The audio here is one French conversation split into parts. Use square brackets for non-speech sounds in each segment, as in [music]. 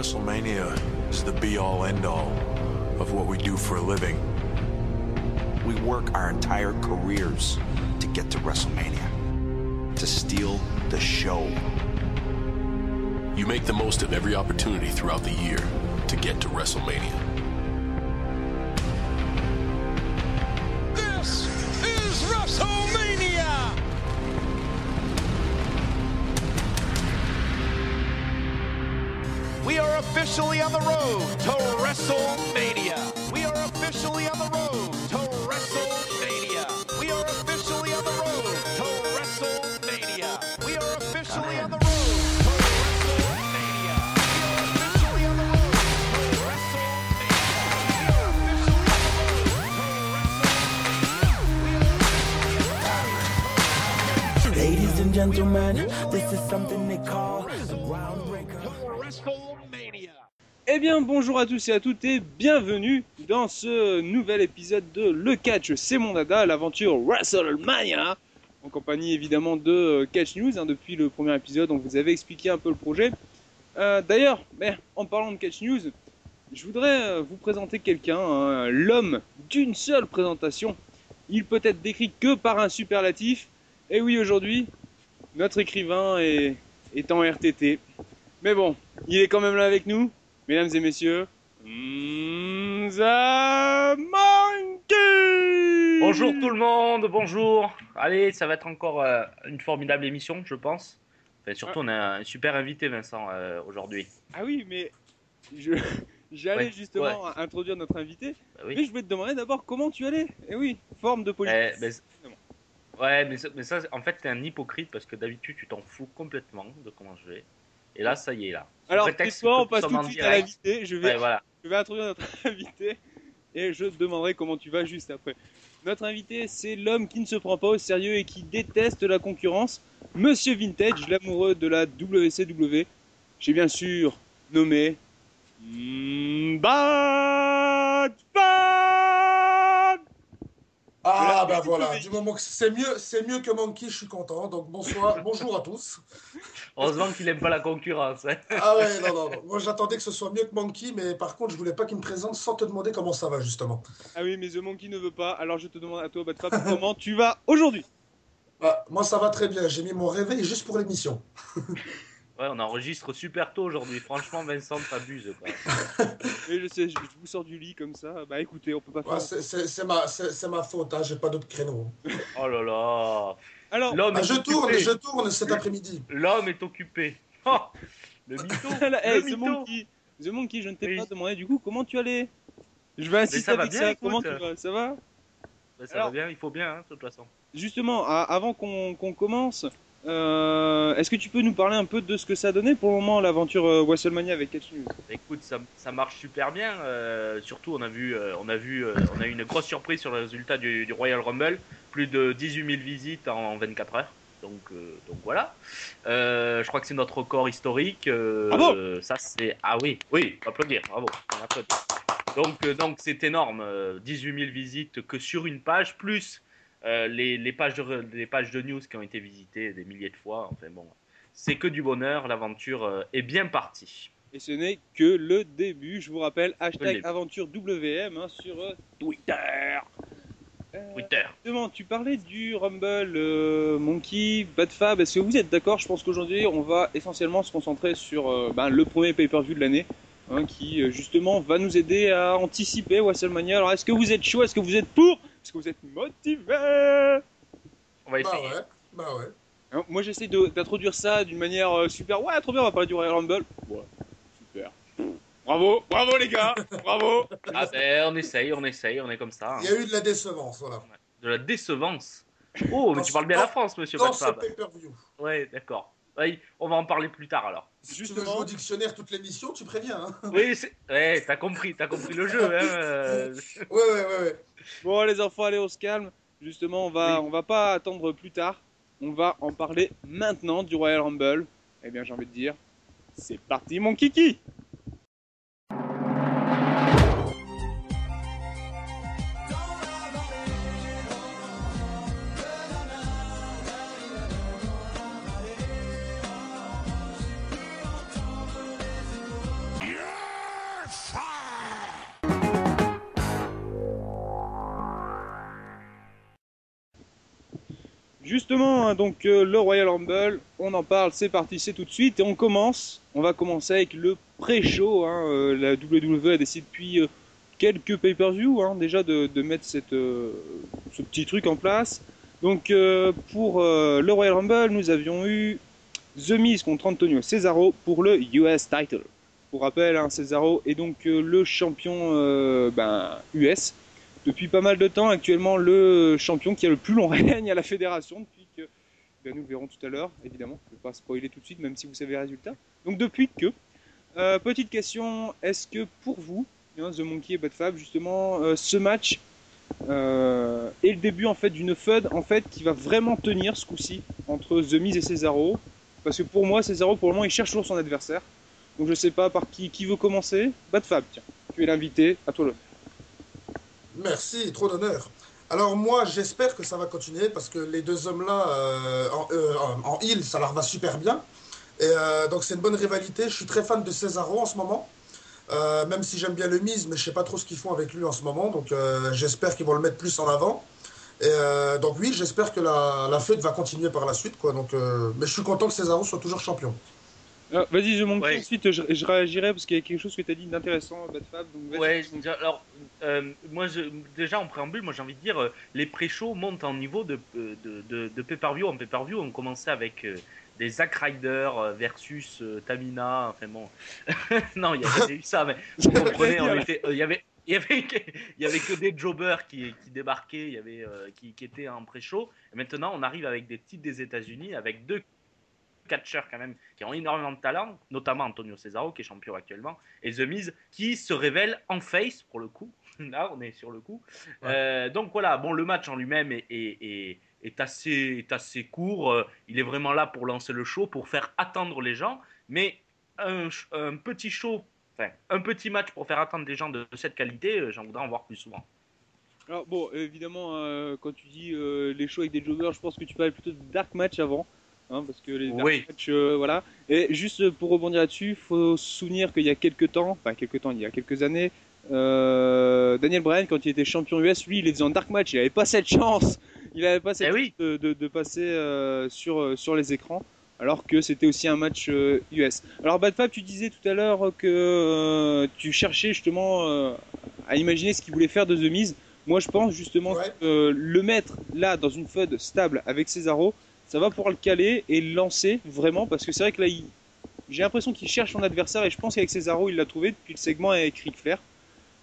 WrestleMania is the be all end all of what we do for a living. We work our entire careers to get to WrestleMania, to steal the show. You make the most of every opportunity throughout the year to get to WrestleMania. Officially on the road to WrestleMania. We are officially on the road to WrestleMania. We are officially on the road to WrestleMania. We are officially on the road to WrestleMania. We are officially on the road to WrestleMania. We are officially on the road to WrestleMania. Ladies and gentlemen, this is something they call a groundbreaker. Eh bien bonjour à tous et à toutes et bienvenue dans ce nouvel épisode de Le Catch, c'est mon dada, l'aventure WrestleMania, en compagnie évidemment de euh, Catch News. hein, depuis le premier épisode, on vous avait expliqué un peu le projet. Euh, D'ailleurs, en parlant de Catch News, je voudrais euh, vous présenter quelqu'un, hein, l'homme d'une seule présentation. Il peut être décrit que par un superlatif. Et oui, aujourd'hui, notre écrivain est, est en RTT. Mais bon, il est quand même là avec nous, mesdames et messieurs. The Monkey Bonjour tout le monde, bonjour. Allez, ça va être encore euh, une formidable émission, je pense. Enfin, surtout, on a un super invité, Vincent, euh, aujourd'hui. Ah oui, mais je- j'allais Ouais, justement introduire notre invité. Bah oui. Mais je voulais te demander d'abord comment tu allais. Eh oui, forme de politesse. Eh, ben, ouais, mais ça, mais ça, en fait, t'es un hypocrite parce que d'habitude, tu t'en fous complètement de comment je vais. Et là, ça y est, là. Alors, que on passe tout de suite à l'invité. Je vais Ouais, voilà. Je vais introduire notre [laughs] invité et je te demanderai comment tu vas juste après. Notre invité, c'est l'homme qui ne se prend pas au sérieux et qui déteste la concurrence, Monsieur Vintage, l'amoureux de la WCW. J'ai bien sûr nommé mm, Bad Bad Ah bah voilà, du moment que c'est mieux, c'est mieux que Monkey, je suis content. Donc bonsoir, [laughs] bonjour à tous. Heureusement qu'il aime pas la concurrence. hein. Ah ouais, non, non, non. Moi j'attendais que ce soit mieux que Monkey, mais par contre je voulais pas qu'il me présente sans te demander comment ça va justement. Ah oui, mais The Monkey ne veut pas, alors je te demande à toi, Bad Fab, [laughs] comment tu vas aujourd'hui? Ah, moi ça va très bien, j'ai mis mon réveil juste pour l'émission. [laughs] Ouais, on enregistre super tôt aujourd'hui. Franchement, Vincent, t'abuses. [laughs] je sais, je, vous sors du lit comme ça. Bah écoutez, on peut pas faire. Ouais, c'est- c'est ma, c'est c'est ma faute, hein, j'ai pas d'autre créneau. Oh là là. Alors, L'homme Ah, est je tourne, occupé. je tourne cet après-midi. L'homme est occupé. Oh, le [laughs] mytho. Là, hey, le The mytho. Monkey, The Monkey, je ne t'ai Oui. pas demandé du coup comment tu allais? Je vais insister ça va avec bien, ça. écoute. Comment tu vas? Ça va? Bah, ça Alors- va bien, il faut bien, hein, de toute façon. Justement, à- avant qu'on qu'on commence, euh, est-ce que tu peux nous parler un peu de ce que ça a donné pour le moment l'aventure euh, WrestleMania avec Catch News Bah, Écoute, ça, ça marche super bien. euh, surtout, on a vu, euh, on a vu, on a eu une grosse surprise sur le résultat du, du Royal Rumble. Plus de 18 000 visites en 24 heures. Donc, donc voilà. Je crois que c'est notre record historique. Bravo euh, ça c'est ah oui, oui, faut applaudir, bravo. on applaudit. Donc donc c'est énorme. euh, 18 000 visites que sur une page plus euh, les, les pages de les pages de news qui ont été visitées des milliers de fois. Enfin bon, c'est que du bonheur. L'aventure euh, est bien partie. Et ce n'est que le début. Je vous rappelle, Le hashtag début. aventure WM hein, sur euh, Twitter. Euh, Twitter. Justement, tu parlais du Rumble, euh, Monkey, Bad Fab. Est-ce que vous êtes d'accord? Je pense qu'aujourd'hui, on va essentiellement se concentrer sur ben, le premier pay-per-view de l'année, hein, qui justement va nous aider à anticiper WrestleMania. Alors, est-ce que vous êtes chaud? Est-ce que vous êtes pour? Est-ce que vous êtes motivé On va Bah essayer. ouais, bah ouais. Moi, j'essaie d'introduire ça d'une manière euh, super. Ouais, trop bien, on va parler du Royal Rumble. Ouais, super. Bravo, bravo les gars, [laughs] bravo. Ah ben, on essaye, on essaye, on est comme ça. hein. Il y a eu de la décevance, voilà. De la décevance. Oh, mais Dans tu parles bien la France, monsieur Dans ce pay-per-view. Ouais, d'accord. Ouais, on va en parler plus tard alors. Si tu veux Justement. jouer au dictionnaire toute l'émission, tu préviens. Hein Oui, ouais, t'as compris, t'as compris le jeu. Hein. euh. [laughs] ouais, ouais, ouais, ouais. Bon, les enfants, allez, on se calme. Justement, on va, Oui. on va pas attendre plus tard. On va en parler maintenant du Royal Rumble. Eh bien, j'ai envie de dire, c'est parti, mon kiki. Donc euh, le Royal Rumble, on en parle, c'est parti, c'est tout de suite et on commence. On va commencer avec le pré-show. Hein, euh, la WWE a décidé depuis euh, quelques pay-per-view hein, déjà de, mettre ce petit truc en place. Donc pour le Royal Rumble, nous avions eu The Miz contre Antonio Cesaro pour le US title. Pour rappel, hein, Cesaro est donc le champion euh, ben, US depuis pas mal de temps. Actuellement, le champion qui a le plus long [laughs] règne à la fédération depuis nous le verrons tout à l'heure, évidemment. Je ne vais pas spoiler tout de suite, même si vous savez les résultats. Donc depuis que. Euh, petite question, est-ce que pour vous, hein, The Monkey et Bad Fab, justement, euh, ce match euh, est le début en fait d'une feud en fait qui va vraiment tenir ce coup-ci entre The Miz et Cesaro? Parce que pour moi, Cesaro, pour le moment, il cherche toujours son adversaire. Donc je sais pas par qui, qui veut commencer. Bad Fab, tiens, tu es l'invité, à toi le Merci, trop d'honneur. Alors moi, j'espère que ça va continuer parce que les deux hommes-là, euh, en, euh, ça leur va super bien. Et euh, donc c'est une bonne rivalité. Je suis très fan de Cesaro en ce moment. Euh, même si j'aime bien le mise, mais je sais pas trop ce qu'ils font avec lui en ce moment. Donc j'espère qu'ils vont le mettre plus en avant. Et donc oui, j'espère que la, fête va continuer par la suite. Mais je suis content que Cesaro soit toujours champion. Ah, Vas-y, je monte Ouais. ensuite, je, je réagirai parce qu'il y a quelque chose que tu as dit d'intéressant, Bad Fab. Donc. Ouais, alors euh, moi je, déjà en préambule, moi j'ai envie de dire euh, les pré-shows montent en niveau de, euh, de, de, de pay-per-view en pay-per-view. On commençait avec euh, des Zack Ryder versus Tamina. Enfin bon, [laughs] non, il y avait eu ça, mais [laughs] vous comprenez, il y avait. Il y, avait, que- il y avait que des jobbers qui, qui débarquaient, il y avait, qui, qui étaient en pré-show. Et maintenant, on arrive avec des titres des États-Unis, avec deux catcheurs quand même qui ont énormément de talent, notamment Antonio Cesaro qui est champion actuellement, et The Miz qui se révèle en face pour le coup. [laughs] Là, on est sur le coup. Euh, donc voilà, bon, le match en lui-même est, est, est- est assez, est assez court. Euh, Il est vraiment là pour lancer le show, pour faire attendre les gens. Mais un, petit show, enfin, un petit match pour faire attendre des gens de, cette qualité, euh, j'en voudrais en voir plus souvent. Alors bon, évidemment, euh, quand tu dis euh, les shows avec des jobbers, je pense que tu parlais plutôt de dark match avant. Hein, parce que les dark Oui. match, euh, voilà. Et juste pour rebondir là-dessus, faut se souvenir qu'il y a quelques temps, enfin quelques temps, il y a quelques années, euh, Daniel Bryan, quand il était champion US, lui, il est en dark match, il avait pas cette chance. Il avait pas cette Eh chance oui. de, de- de passer euh, sur, sur les écrans. Alors que c'était aussi un match euh, US. Alors Bad Fab, tu disais tout à l'heure que euh, tu cherchais justement euh, à imaginer ce qu'il voulait faire de The Miz. Moi, je pense justement Ouais. que euh, le mettre là dans une feud stable avec Cesaro, ça va pouvoir le caler et le lancer vraiment parce que c'est vrai que là, il- j'ai l'impression qu'il cherche son adversaire et je pense qu'avec Cesaro, il l'a trouvé depuis le segment avec Ric Flair.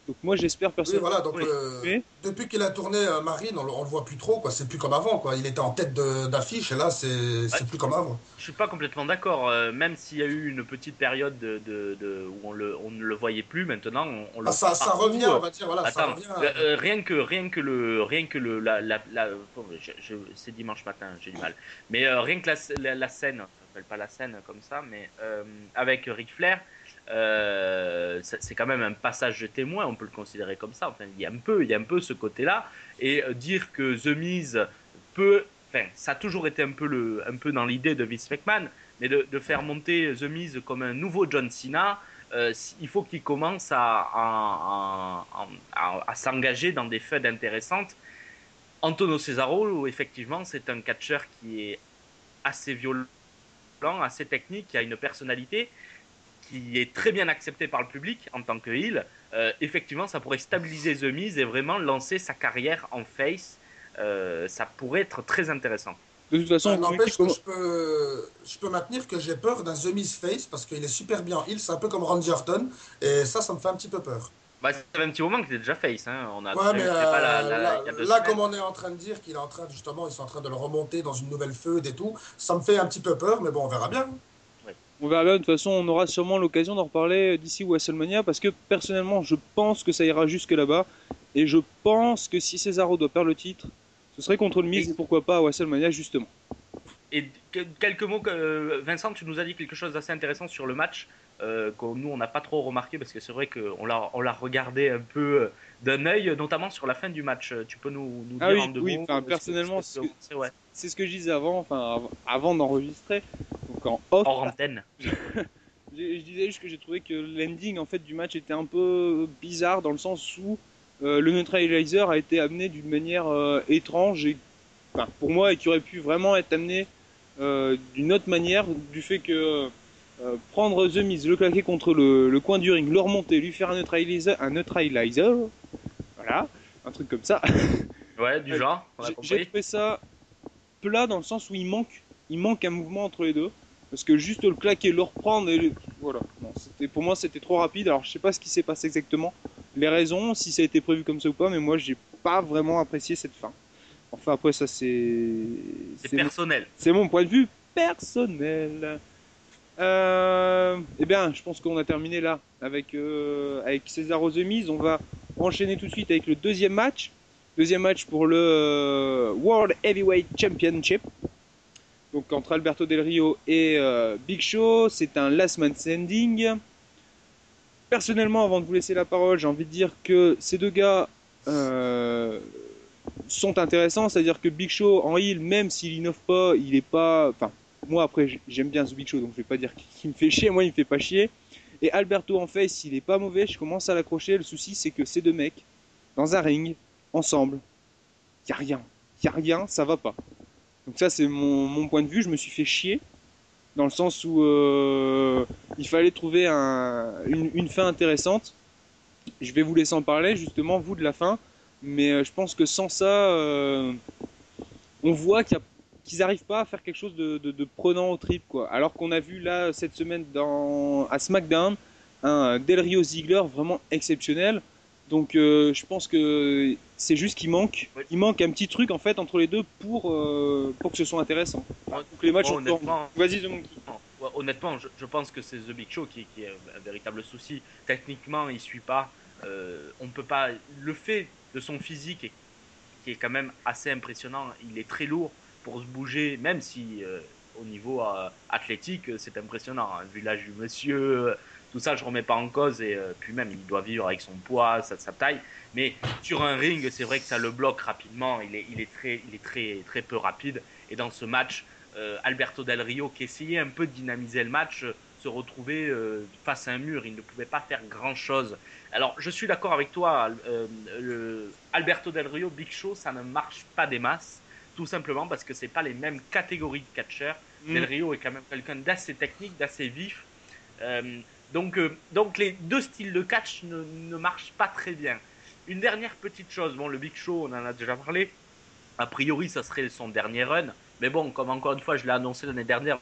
Donc moi, j'espère Oui, personnellement. voilà, donc Oui. euh, Oui. depuis qu'il a tourné euh, Marine, on, le- on le voit plus trop, quoi. C'est plus comme avant, quoi. Il était en tête d'affiche et là, c'est c'est plus comme avant. Je suis pas complètement d'accord, euh, même s'il y a eu une petite période de, de- de- où on, le, on ne le voyait plus, maintenant on, on le Ah, ça, voit ça revient, on va dire, voilà, ça Attends, revient. euh, rien que rien que le rien que le la, la, la- oh, je- je- c'est dimanche matin, j'ai du mal. Mais euh, rien que la, la, la scène, ça s'appelle pas la scène comme ça, mais euh, avec Ric Flair, euh, c'est quand même un passage de témoin, on peut le considérer comme ça. Enfin, il y a un peu, il y a un peu ce côté-là, et euh, dire que The Miz peut, enfin, ça a toujours été un peu le, un peu dans l'idée de Vince McMahon, mais de, faire monter The Miz comme un nouveau John Cena. euh, il faut qu'il commence à, à, s'engager dans des feuds intéressantes. Antonio Cesaro, effectivement, c'est un catcheur qui est assez violent, assez technique, qui a une personnalité qui est très bien acceptée par le public en tant que heel. Euh, effectivement, ça pourrait stabiliser The Miz et vraiment lancer sa carrière en face. Euh, ça pourrait être très intéressant. De toute façon, n'empêche que comm- je peux, je peux maintenir que j'ai peur d'un The Miz Face parce qu'il est super bien heel, c'est un peu comme Randy Orton et ça, ça me fait un petit peu peur. Bah, ça fait un petit moment qu'il était déjà face. Hein. On a Ouais, mais c'était pas la- euh, la- là, là, comme on est en train de dire qu'il est en train, justement, ils sont en train de le remonter dans une nouvelle feud et tout, ça me fait un petit peu peur, mais bon, on verra bien. On verra bien, de toute façon, on aura sûrement l'occasion d'en reparler d'ici WrestleMania parce que personnellement, je pense que ça ira jusque là-bas. Et je pense que si Cesaro doit perdre le titre, ce serait contre le Miz Et- pourquoi pas à WrestleMania justement. Et que- quelques mots, que, Vincent, tu nous as dit quelque chose d'assez intéressant sur le match, euh, que nous on n'a pas trop remarqué parce que c'est vrai qu'on l'a, on l'a regardé un peu euh, d'un œil, notamment sur la fin du match. Tu peux nous, nous Ah dire oui, en deux oui, mots enfin, personnellement, ce que ouais, C'est ce que je disais avant, enfin avant d'enregistrer, donc en off. hors antenne. [laughs] Je, je disais juste que j'ai trouvé que l'ending en fait du match était un peu bizarre dans le sens où euh, le neutralizer a été amené d'une manière euh, étrange et enfin, pour moi, et qui aurait pu vraiment être amené euh, d'une autre manière, du fait que prendre The Miz, le claquer contre le, le, coin du ring, le remonter, lui faire un neutralizer, un neutralizer, voilà, un truc comme ça. Ouais, du genre. J'ai trouvé ça plat dans le sens où il manque, il manque un mouvement entre les deux. Parce que juste le claquer, le reprendre, et le... voilà. Non, pour moi, c'était trop rapide. Alors, je sais pas ce qui s'est passé exactement, les raisons, si ça a été prévu comme ça ou pas, mais moi, j'ai pas vraiment apprécié cette fin. Enfin, après, ça, c'est. C'est personnel. C'est mon point de vue personnel. Euh, eh bien, je pense qu'on a terminé là avec, euh, avec César aux On va enchaîner tout de suite avec le deuxième match. Deuxième match pour le euh, World Heavyweight Championship. Donc entre Alberto Del Rio et euh, Big Show, c'est un last man standing. Personnellement, avant de vous laisser la parole, j'ai envie de dire que ces deux gars euh, sont intéressants. C'est-à-dire que Big Show en heel, même s'il innove pas, il est pas. Enfin, moi après, j'aime bien ce Big Show, donc je vais pas dire qu'il me fait chier. Moi, il me fait pas chier. Et Alberto en face, il est pas mauvais. Je commence à l'accrocher. Le souci, c'est que ces deux mecs, dans un ring, ensemble. N'y a rien. N'y a rien, ça va pas. Donc ça, c'est mon, point de vue. Je me suis fait chier. Dans le sens où euh, il fallait trouver une, fin intéressante. Je vais vous laisser en parler, justement, vous, de la fin. Mais euh, je pense que sans ça, euh, on voit qu'ils n'arrivent pas à faire quelque chose de, prenant au trip. Quoi. Alors qu'on a vu là, cette semaine, dans, à SmackDown, un Del Rio Ziggler vraiment exceptionnel. Donc euh, je pense que c'est juste qu'il manque, il manque un petit truc en fait entre les deux pour euh, pour que ce soit intéressant. Les matchs honnêtement, Vas-y Honnêtement, je, pense que c'est The Big Show qui, est un véritable souci. Techniquement, il suit pas. Euh, on peut pas. Le fait de son physique qui est quand même assez impressionnant. Il est très lourd pour se bouger, même si au niveau athlétique c'est impressionnant. Hein. Vu l'âge du monsieur tout ça, je remets pas en cause. Et euh, puis même, il doit vivre avec son poids, sa, sa taille. Mais sur un ring, c'est vrai que ça le bloque rapidement. Il est, il est, très, il est très, très peu rapide. Et dans ce match, euh, Alberto Del Rio, qui essayait un peu de dynamiser le match, euh, se retrouvait face à un mur. Il ne pouvait pas faire grand chose. Alors, je suis d'accord avec toi. Le Alberto Del Rio, Big Show, ça ne marche pas des masses. Tout simplement parce que c'est pas les mêmes catégories de catcheurs. Mm. Del Rio est quand même quelqu'un d'assez technique, d'assez vif. Donc, euh, donc les deux styles de catch ne, ne, marchent pas très bien. Une dernière petite chose, bon, le Big Show, on en a déjà parlé. A priori, ça serait son dernier run. Mais bon, comme encore une fois, je l'ai annoncé l'année dernière,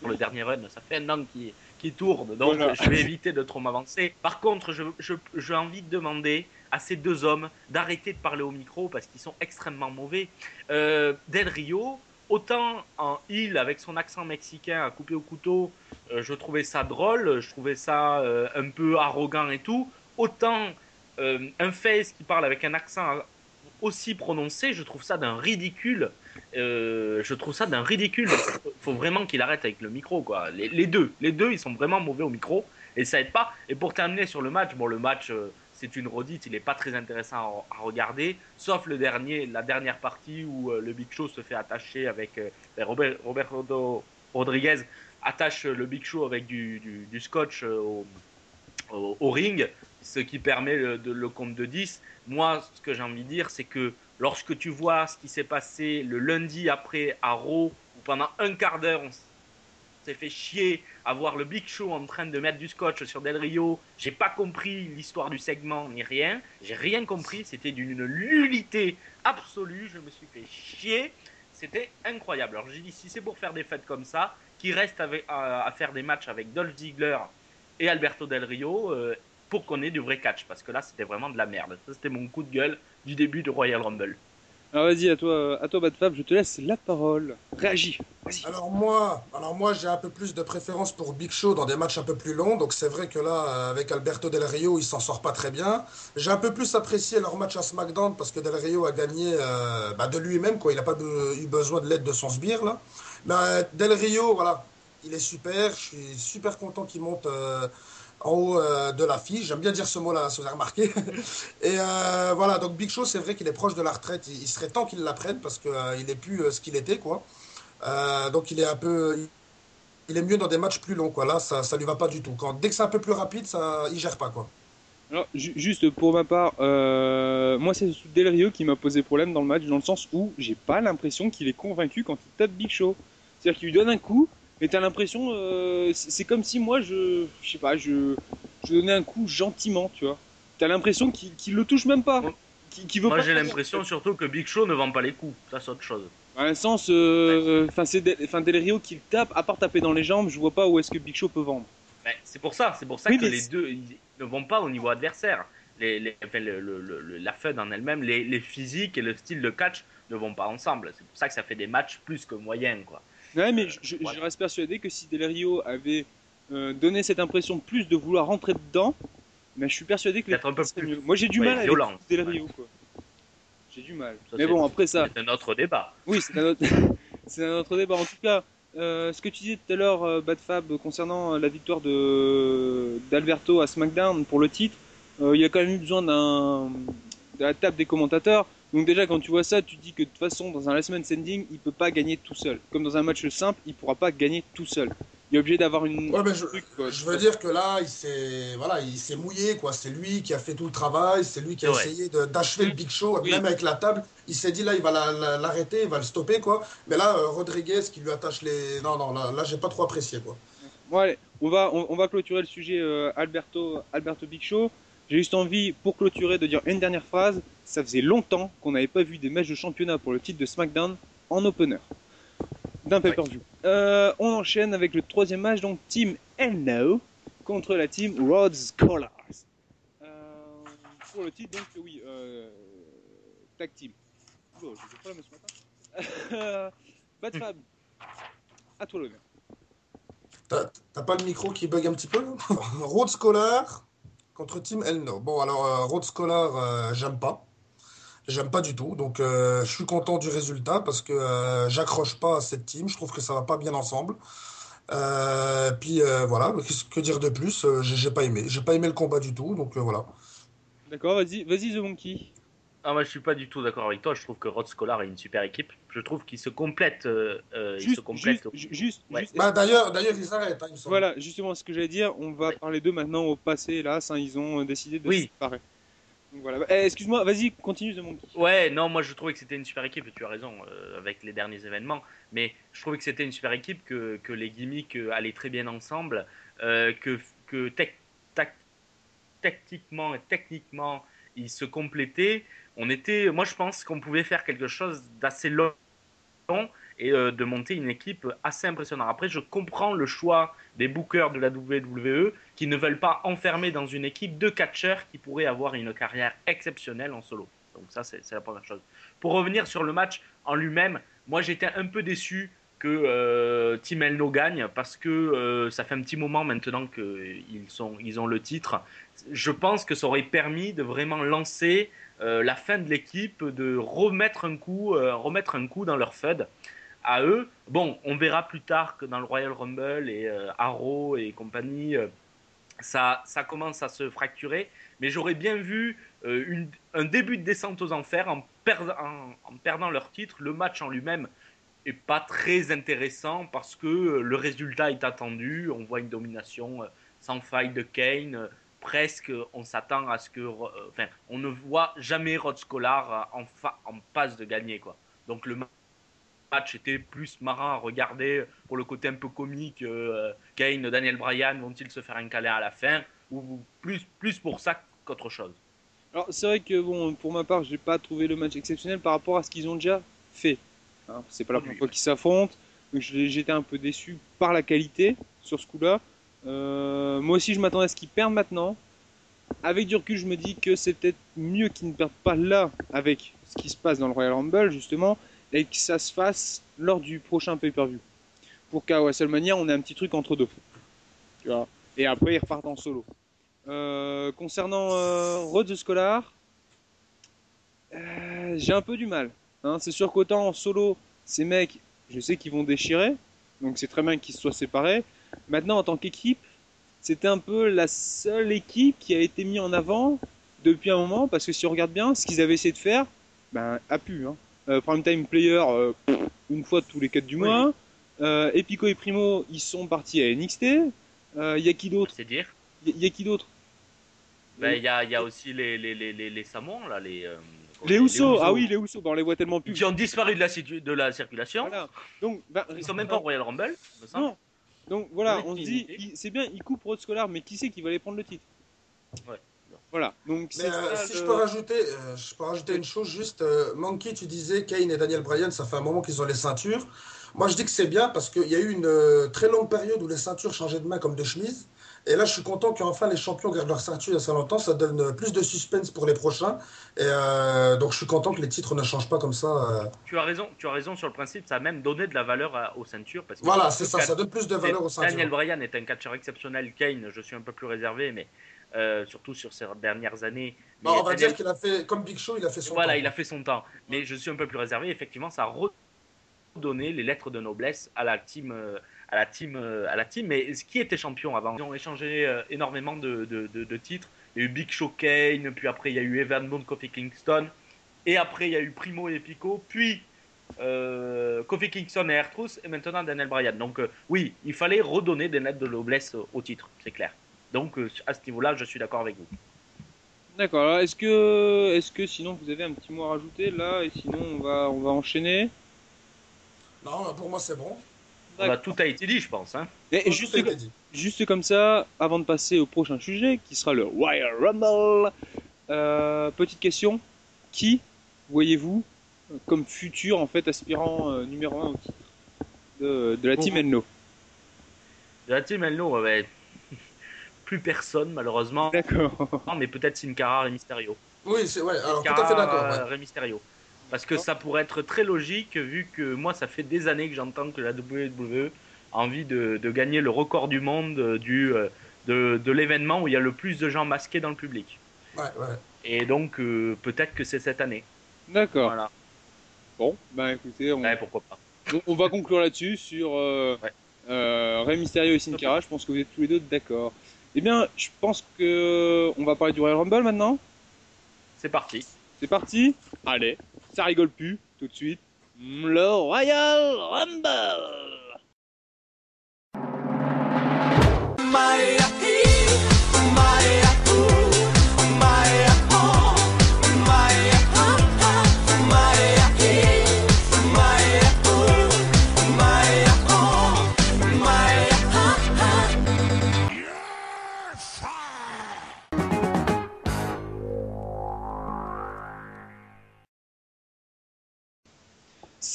pour le dernier run, ça fait un an qui, qui tourne, donc je vais éviter de trop m'avancer. Par contre, j'ai je, je, envie de demander à ces deux hommes d'arrêter de parler au micro parce qu'ils sont extrêmement mauvais. Euh, Del Rio, autant en il avec son accent mexicain à couper au couteau, euh, je trouvais ça drôle, je trouvais ça euh, un peu arrogant et tout. Autant euh, un face qui parle avec un accent aussi prononcé, je trouve ça d'un ridicule. je trouve ça d'un ridicule. Faut vraiment qu'il arrête avec le micro, quoi. Les, deux, les deux, ils sont vraiment mauvais au micro et ça aide pas. Et pour terminer sur le match, bon, le match, c'est une redite, il n'est pas très intéressant à, regarder, sauf le dernier, la dernière partie où le Big Show se fait attacher avec ben, Robert, Rodriguez attache le Big Show avec du, scotch euh, au, ring, ce qui permet le, compte de 10. Moi, ce que j'ai envie de dire, c'est que lorsque tu vois ce qui s'est passé le lundi après à Raw, pendant un quart d'heure, on s'est fait chier à voir le Big Show en train de mettre du scotch sur Del Rio. J'ai pas compris l'histoire du segment ni rien. J'ai rien compris. C'était d'une nullité absolue. Je me suis fait chier. C'était incroyable. Alors j'ai dit, si c'est pour faire des fêtes comme ça, qui reste à, faire des matchs avec Dolph Ziggler et Alberto Del Rio euh, pour qu'on ait du vrai catch. Parce que là, c'était vraiment de la merde. Ça, c'était mon coup de gueule du début de Royal Rumble. Alors vas-y, à toi, à toi je te laisse la parole. Réagis. Alors moi, alors moi j'ai un peu plus de préférence pour Big Show dans des matchs un peu plus longs. Donc c'est vrai que là, avec Alberto Del Rio, il s'en sort pas très bien. J'ai un peu plus apprécié leur match à SmackDown parce que Del Rio a gagné euh, bah, de lui-même. Il n'a pas eu besoin de l'aide de son sbire là. Bah, Del Rio, voilà, il est super. Je suis super content qu'il monte euh, en haut euh, de l'affiche. J'aime bien dire ce mot-là, si vous avez remarqué. [laughs] Et euh, voilà, donc Big Show, c'est vrai qu'il est proche de la retraite. Il, serait temps qu'il la prenne parce qu'il n'est plus ce qu'il était, quoi. donc il est un peu. Il est mieux dans des matchs plus longs, quoi. Là, ça, ça lui va pas du tout. Quand, dès que c'est un peu plus rapide, ça, il gère pas, quoi. Alors, ju- juste pour ma part, euh, moi c'est Del Rio qui m'a posé problème dans le match, dans le sens où j'ai pas l'impression qu'il est convaincu quand il tape Big Show. C'est-à-dire qu'il lui donne un coup, mais t'as l'impression, euh, c'est comme si moi je, je sais pas, je, je donnais un coup gentiment, tu vois. T'as l'impression qu'il qu'il le touche même pas. Veut Moi j'ai l'impression surtout que Big Show ne vend pas les coups, ça c'est autre chose. Dans un sens, euh, c'est Del, enfin, Del Rio qui le tape, à part taper dans les jambes, je vois pas où est-ce que Big Show peut vendre. Ben, c'est pour ça, c'est pour ça Oui, que les deux ils ne vont pas au niveau adversaire. Les, les- enfin, le- le- le- la Fed en elle-même, les, les physiques et le style de catch ne vont pas ensemble. C'est pour ça que ça fait des matchs plus que moyens, quoi. Ouais, mais Euh, je, je- voilà. je reste persuadé que si Del Rio avait euh, donné cette impression plus de vouloir rentrer dedans, mais je suis persuadé que les un peu plus- mieux. Moi j'ai du ouais, mal avec. Del Rio, quoi. J'ai du mal. Mais bon, après ça, C'est un autre débat. oui, c'est un autre, [laughs] un autre débat. En tout cas, euh, ce que tu disais tout à l'heure, euh, Bad Fab, concernant la victoire de d'Alberto à SmackDown pour le titre, euh, il y a quand même eu besoin d'un de la table des commentateurs. Donc déjà, quand tu vois ça, tu te dis que de toute façon, dans un last man standing, il peut pas gagner tout seul. Comme dans un match simple, il pourra pas gagner tout seul. Il est obligé d'avoir une. Ouais, mais je, truc, quoi. je veux dire que là, il s'est voilà, il s'est mouillé quoi. C'est lui qui a fait tout le travail, c'est lui qui a Ouais. essayé de- d'achever le Big Show, Oui. même avec la table. Il s'est dit là, il va la- la- l'arrêter, il va le stopper quoi. Mais là, euh, Rodriguez qui lui attache les, non non, là, là j'ai pas trop apprécié quoi. Bon, allez, on va, on, on va clôturer le sujet euh, Alberto, Alberto Big Show. J'ai juste envie, pour clôturer, de dire une dernière phrase. Ça faisait longtemps qu'on n'avait pas vu des matchs de championnat pour le titre de SmackDown en opener d'un pay-per-view. Euh, on enchaîne avec le troisième match, donc Team Elno contre la team Rhodes Scholars. Euh, pour le titre, donc oui, euh, tag team. Oula, j'ai des problèmes ce matin. Bad Fab, à toi l'honneur. T'as t'as pas le micro qui bug un petit peu [laughs] Rhodes Scholar contre Team Elno. Bon alors euh, Rhodes Scholar, euh, j'aime pas. J'aime pas du tout, donc euh, je suis content du résultat parce que euh, j'accroche pas à cette team. Je trouve que ça va pas bien ensemble. Euh, puis euh, voilà, qu'est-ce que dire de plus? J'ai pas aimé, j'ai pas aimé le combat du tout, donc euh, voilà. D'accord, vas-y, vas-y The Monkey. Ah, moi je suis pas du tout d'accord avec toi. Je trouve que Rod Scholar est une super équipe. Je trouve qu'ils se complètent. euh, euh, ils se Juste, complètent. juste, juste, Ouais. juste- Bah d'ailleurs, d'ailleurs ils arrêtent, hein, voilà, justement ce que j'allais dire, on va Ouais. parler d'eux maintenant au passé, hélas, hein, ils ont décidé de Oui. se séparer. Eh, excuse-moi, vas-y, continue The Monkey. Ouais, non, moi je trouvais que c'était une super équipe, tu as raison, euh, avec les derniers événements, mais je trouvais que c'était une super équipe, que, que les gimmicks euh, allaient très bien ensemble, euh, que, que tec- tac- tactiquement et techniquement ils se complétaient. On était, moi je pense qu'on pouvait faire quelque chose d'assez long et euh, de monter une équipe assez impressionnante. Après, je comprends le choix des bookers de la WWE qui ne veulent pas enfermer dans une équipe de catcheurs qui pourraient avoir une carrière exceptionnelle en solo. Donc ça, c'est la première chose. Pour revenir sur le match en lui-même, moi j'étais un peu déçu que euh, Team Elno gagne parce que euh, ça fait un petit moment maintenant qu'ils sont, ils ont le titre. Je pense que ça aurait permis de vraiment lancer euh, la fin de l'équipe, de remettre un coup, euh, remettre un coup dans leur FUD à eux. Bon, on verra plus tard que dans le Royal Rumble et euh, Arrow et compagnie, euh, ça, ça commence à se fracturer. Mais j'aurais bien vu euh, un début de descente aux enfers en, perd- en- en perdant leur titre. Le match en lui-même est pas très intéressant parce que le résultat est attendu. On voit une domination sans faille de Kane. presque, on s'attend à ce que, enfin, on ne voit jamais Rod Scholar euh, en, en passe de gagner quoi. Donc le ma- match était plus marrant à regarder pour le côté un peu comique. euh, Kane, Daniel Bryan vont-ils se faire un câlin à la fin ou plus, plus pour ça qu'autre chose. Alors c'est vrai que bon, pour ma part, j'ai pas trouvé le match exceptionnel par rapport à ce qu'ils ont déjà fait. Hein, c'est pas la première oui. fois qu'ils s'affrontent, j'étais un peu déçu par la qualité sur ce coup-là. Euh, moi aussi, je m'attendais à ce qu'ils perdent maintenant. Avec du recul, je me dis que c'est peut-être mieux qu'ils ne perdent pas là avec ce qui se passe dans le Royal Rumble justement, et que ça se fasse lors du prochain pay-per-view. Pour qu'à WrestleMania, on ait un petit truc entre deux. Tu vois. Et après, ils repartent en solo. Euh, concernant euh, Rhodes Scholar, euh, j'ai un peu du mal. hein. C'est sûr qu'autant en solo, ces mecs, je sais qu'ils vont déchirer, donc c'est très bien qu'ils se soient séparés. Maintenant, en tant qu'équipe, c'était un peu la seule équipe qui a été mise en avant depuis un moment, parce que si on regarde bien, ce qu'ils avaient essayé de faire, ben, a pu. Hein. Euh, Prime Time Player, euh, une fois tous les 4 du mois. Euh, Epico et Primo, ils sont partis à NXT. Il y a qui d'autre C'est dire. Il y, a qui d'autre Ben, il y, a, il y a aussi les, les, les, les, les Samoans, là, les. Les Housseaux, ah oui, les Housseaux, bah, on les voit tellement plus. Qui ont disparu de la, de la circulation. Voilà. Donc, bah, Ils sont même pas en Royal Rumble, me. Non. Donc voilà, on se dit, c'est bien, il coupe Rod Scholar, mais qui c'est qui va aller prendre le titre? Ouais. Voilà, donc Mais euh, si je peux rajouter, euh, je peux rajouter une chose juste. euh, Monkey, tu disais Kane et Daniel Bryan, ça fait un moment qu'ils ont les ceintures. Moi, je dis que c'est bien parce qu'il y a eu une euh, très longue période où les ceintures changeaient de main comme de chemise. Et là, je suis content qu'enfin les champions gardent leur ceinture assez longtemps. Ça donne plus de suspense pour les prochains. Et euh, donc, je suis content que les titres ne changent pas comme ça. euh. Tu as raison, tu as raison sur le principe, ça a même donné de la valeur à- aux ceintures. Parce que Voilà, c'est ça. Ça donne plus de valeur aux Daniel ceintures. Bryan est un catcheur exceptionnel. Kane, je suis un peu plus réservé, mais euh, surtout sur ces dernières années. Bah, on va dire qu'il a fait, comme Big Show, il a fait son Voilà, temps. il a fait son temps. Mais je suis un peu plus réservé. Effectivement, ça a redonné les lettres de noblesse à la team. euh, à la team, euh, à la team, mais qui était champion avant Ils ont échangé énormément de, de- de- de titres. Il y a eu Big Show Kane, puis après il y a eu Evan Bourne, Kofi Kingston, et après il y a eu Primo et Pico, puis euh, Kofi Kingston et Ertrus, et maintenant Daniel Bryan. Donc euh, oui, il fallait redonner des lettres de noblesse au titre, c'est clair. Donc euh, à ce niveau-là, je suis d'accord avec vous. D'accord. Alors, est-ce que, est-ce que sinon vous avez un petit mot à rajouter là, et sinon on va, on va enchaîner? Non, pour moi, c'est bon. Bah, tout a été dit, je pense. Hein. Et juste, comme- dit. juste comme ça, avant de passer au prochain sujet, qui sera le Royal Rumble. euh, petite question qui voyez-vous comme futur en fait aspirant euh, numéro 1 au titre de, de la team Enlo De la team Enlo, ouais, plus personne malheureusement. D'accord. Non, mais peut-être Sin Cara et Mysterio. Oui, c'est ouais. Alors, tout à fait d'accord. ouais. Rey Mysterio. Parce que ça pourrait être très logique vu que moi ça fait des années que j'entends que la WWE a envie de, de gagner le record du monde euh, du, euh, de, de l'événement où il y a le plus de gens masqués dans le public. Ouais, ouais. Et donc euh, peut-être que c'est cette année. D'accord. Voilà. Bon, bah écoutez, on, Ouais, pourquoi pas. on- on va conclure là-dessus sur euh, Ouais. euh, Rey Mysterio et Sin Cara. Je pense que vous êtes tous les deux d'accord. Eh bien, je pense que on va parler du Royal Rumble maintenant. C'est parti. C'est parti Allez, ça rigole plus, tout de suite. Le Royal Rumble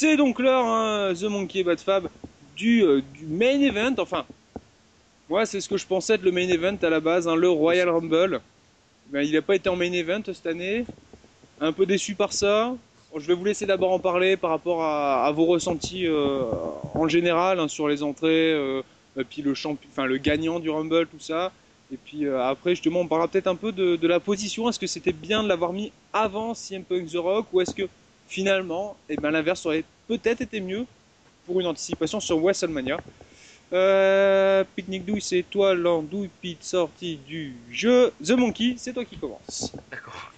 C'est donc l'heure, hein, The Monkey Bad Fab, du, euh, du main event. Enfin, moi, c'est ce que je pensais être le main event à la base, hein, le Royal Rumble. Ben, il n'a pas été en main event cette année. Un peu déçu par ça. Je vais vous laisser d'abord en parler par rapport à, vos ressentis euh, en général hein, sur les entrées, euh, puis le, champion, enfin, le gagnant du Rumble, tout ça. Et puis après, justement, on parlera peut-être un peu de, de la position. Est-ce que c'était bien de l'avoir mis avant CM Punk The Rock ou est-ce que finalement, eh ben, l'inverse aurait peut-être été mieux pour une anticipation sur WrestleMania. Euh, Picnic Douille, c'est toi l'andouille pite sortie du jeu. The Monkey, c'est toi qui commence. D'accord.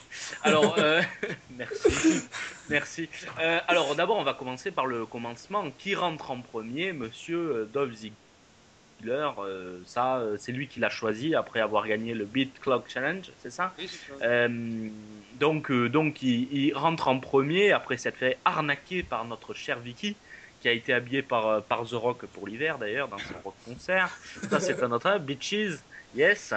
Alors, euh, [laughs] merci. Merci. Euh, alors, d'abord, on va commencer par le commencement. Qui rentre en premier Monsieur euh, Dolph Ziggler. euh, ça, euh, c'est lui qui l'a choisi après avoir gagné le Beat Clock Challenge, c'est ça Euh, donc, donc il, il rentre en premier après s'être fait arnaquer par notre cher Vicky, qui a été habillé par, par The Rock pour l'hiver d'ailleurs dans son rock concert. Ça, c'est un autre, Bitches. Yes.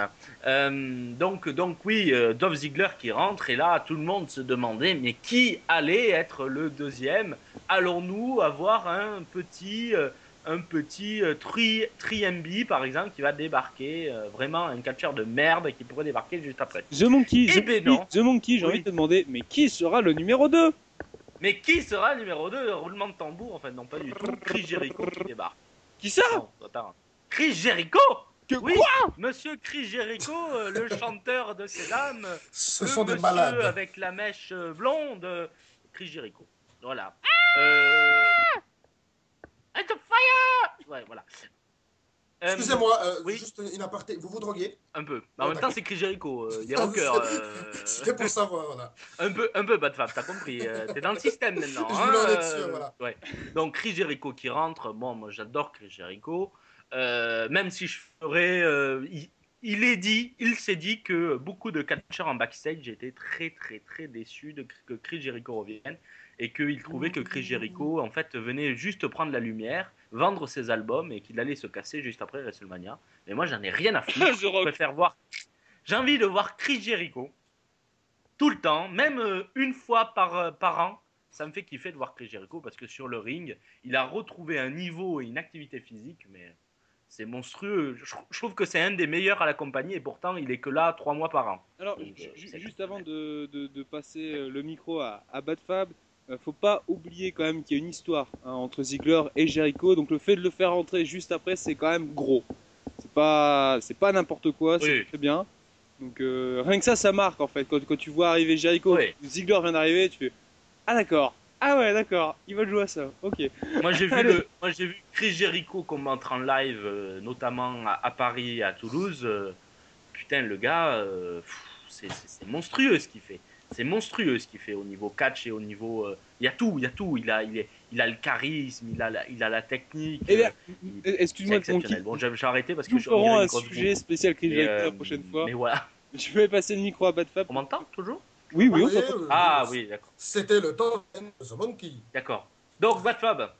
Euh, donc, donc oui, Dolph Ziggler qui rentre et là, tout le monde se demandait mais qui allait être le deuxième? Allons-nous avoir un petit, un petit euh, tri, tri-MB par exemple qui va débarquer euh, Vraiment un catcheur de merde qui pourrait débarquer juste après. The Monkey, Eh The, ben Monkey, non. The Monkey, j'ai Oui. envie de te demander, mais qui sera le numéro 2 Mais qui sera le numéro 2 Roulement de tambour, en fait, non pas du tout. Chris Jericho qui débarque. Qui ça? Non, attends. Chris Jericho? Que Oui, quoi? Monsieur Chris Jericho, euh, le chanteur de ces dames, Ce le sont des monsieur malades. avec la mèche euh, blonde, euh, Chris Jericho. Voilà. Euh... The fire Ouais, voilà. Euh, Excusez-moi, euh, oui. juste une aparté. Vous vous droguez? Un peu. Mais en même temps, c'est Chris Jericho. euh, il est rocker. euh, C'était pour savoir, voilà. Un peu, un peu bad fab, t'as compris. T'es dans le système maintenant. [laughs] Je hein, voulais en être euh, sûr, voilà. ouais. Donc Chris Jericho qui rentre. Bon, moi j'adore Chris Jericho. Euh, même si je ferais, euh, il- il est dit, il s'est dit que beaucoup de catcheurs en backstage étaient très très très déçus de que Chris Jericho revienne et qu'il trouvait que Chris Jericho en fait venait juste prendre la lumière, vendre ses albums et qu'il allait se casser juste après WrestleMania. Mais moi j'en ai rien à foutre. [laughs] Je préfère voir. J'ai envie de voir Chris Jericho tout le temps, même euh, une fois par, euh, par an. Ça me fait kiffer de voir Chris Jericho parce que sur le ring, il a retrouvé un niveau et une activité physique, mais c'est monstrueux. Je, trouve que c'est un des meilleurs à la compagnie et pourtant il est que là trois mois par an. Alors, Donc, euh, juste avant de, de- de passer le micro à, à Bad Fab, euh, faut pas oublier quand même qu'il y a une histoire hein, entre Ziggler et Jericho. Donc le fait de le faire rentrer juste après, c'est quand même gros. C'est pas, c'est pas n'importe quoi, c'est très bien. Donc euh, rien que ça, ça marque en fait. Quand, quand tu vois arriver Jericho, Oui. Ziggler vient d'arriver, tu fais ah d'accord, ah ouais d'accord, il va jouer à ça. Ok. Moi j'ai vu, le, moi, j'ai vu Chris Jericho combattre en live, euh, notamment à, à Paris et à Toulouse. euh, putain, le gars, pff, c'est, c'est- c'est monstrueux ce qu'il fait. C'est monstrueux ce qu'il fait au niveau catch et au niveau. euh, Il y a tout, il y a tout. Il a, il, est, il a le charisme, il a la, il a la technique. Eh euh, euh, excuse-moi de kiff. Bon, j'ai, arrêté parce que Nous je une un sujet spécial Jericho euh, la prochaine fois. Mais voilà. [laughs] Je vais passer le micro à Bad Fab. On m'entend toujours? Oui, oui, on t'entend. Ah oui. d'accord. C'était le temps de The Monkey. D'accord. Donc, Bad Fab,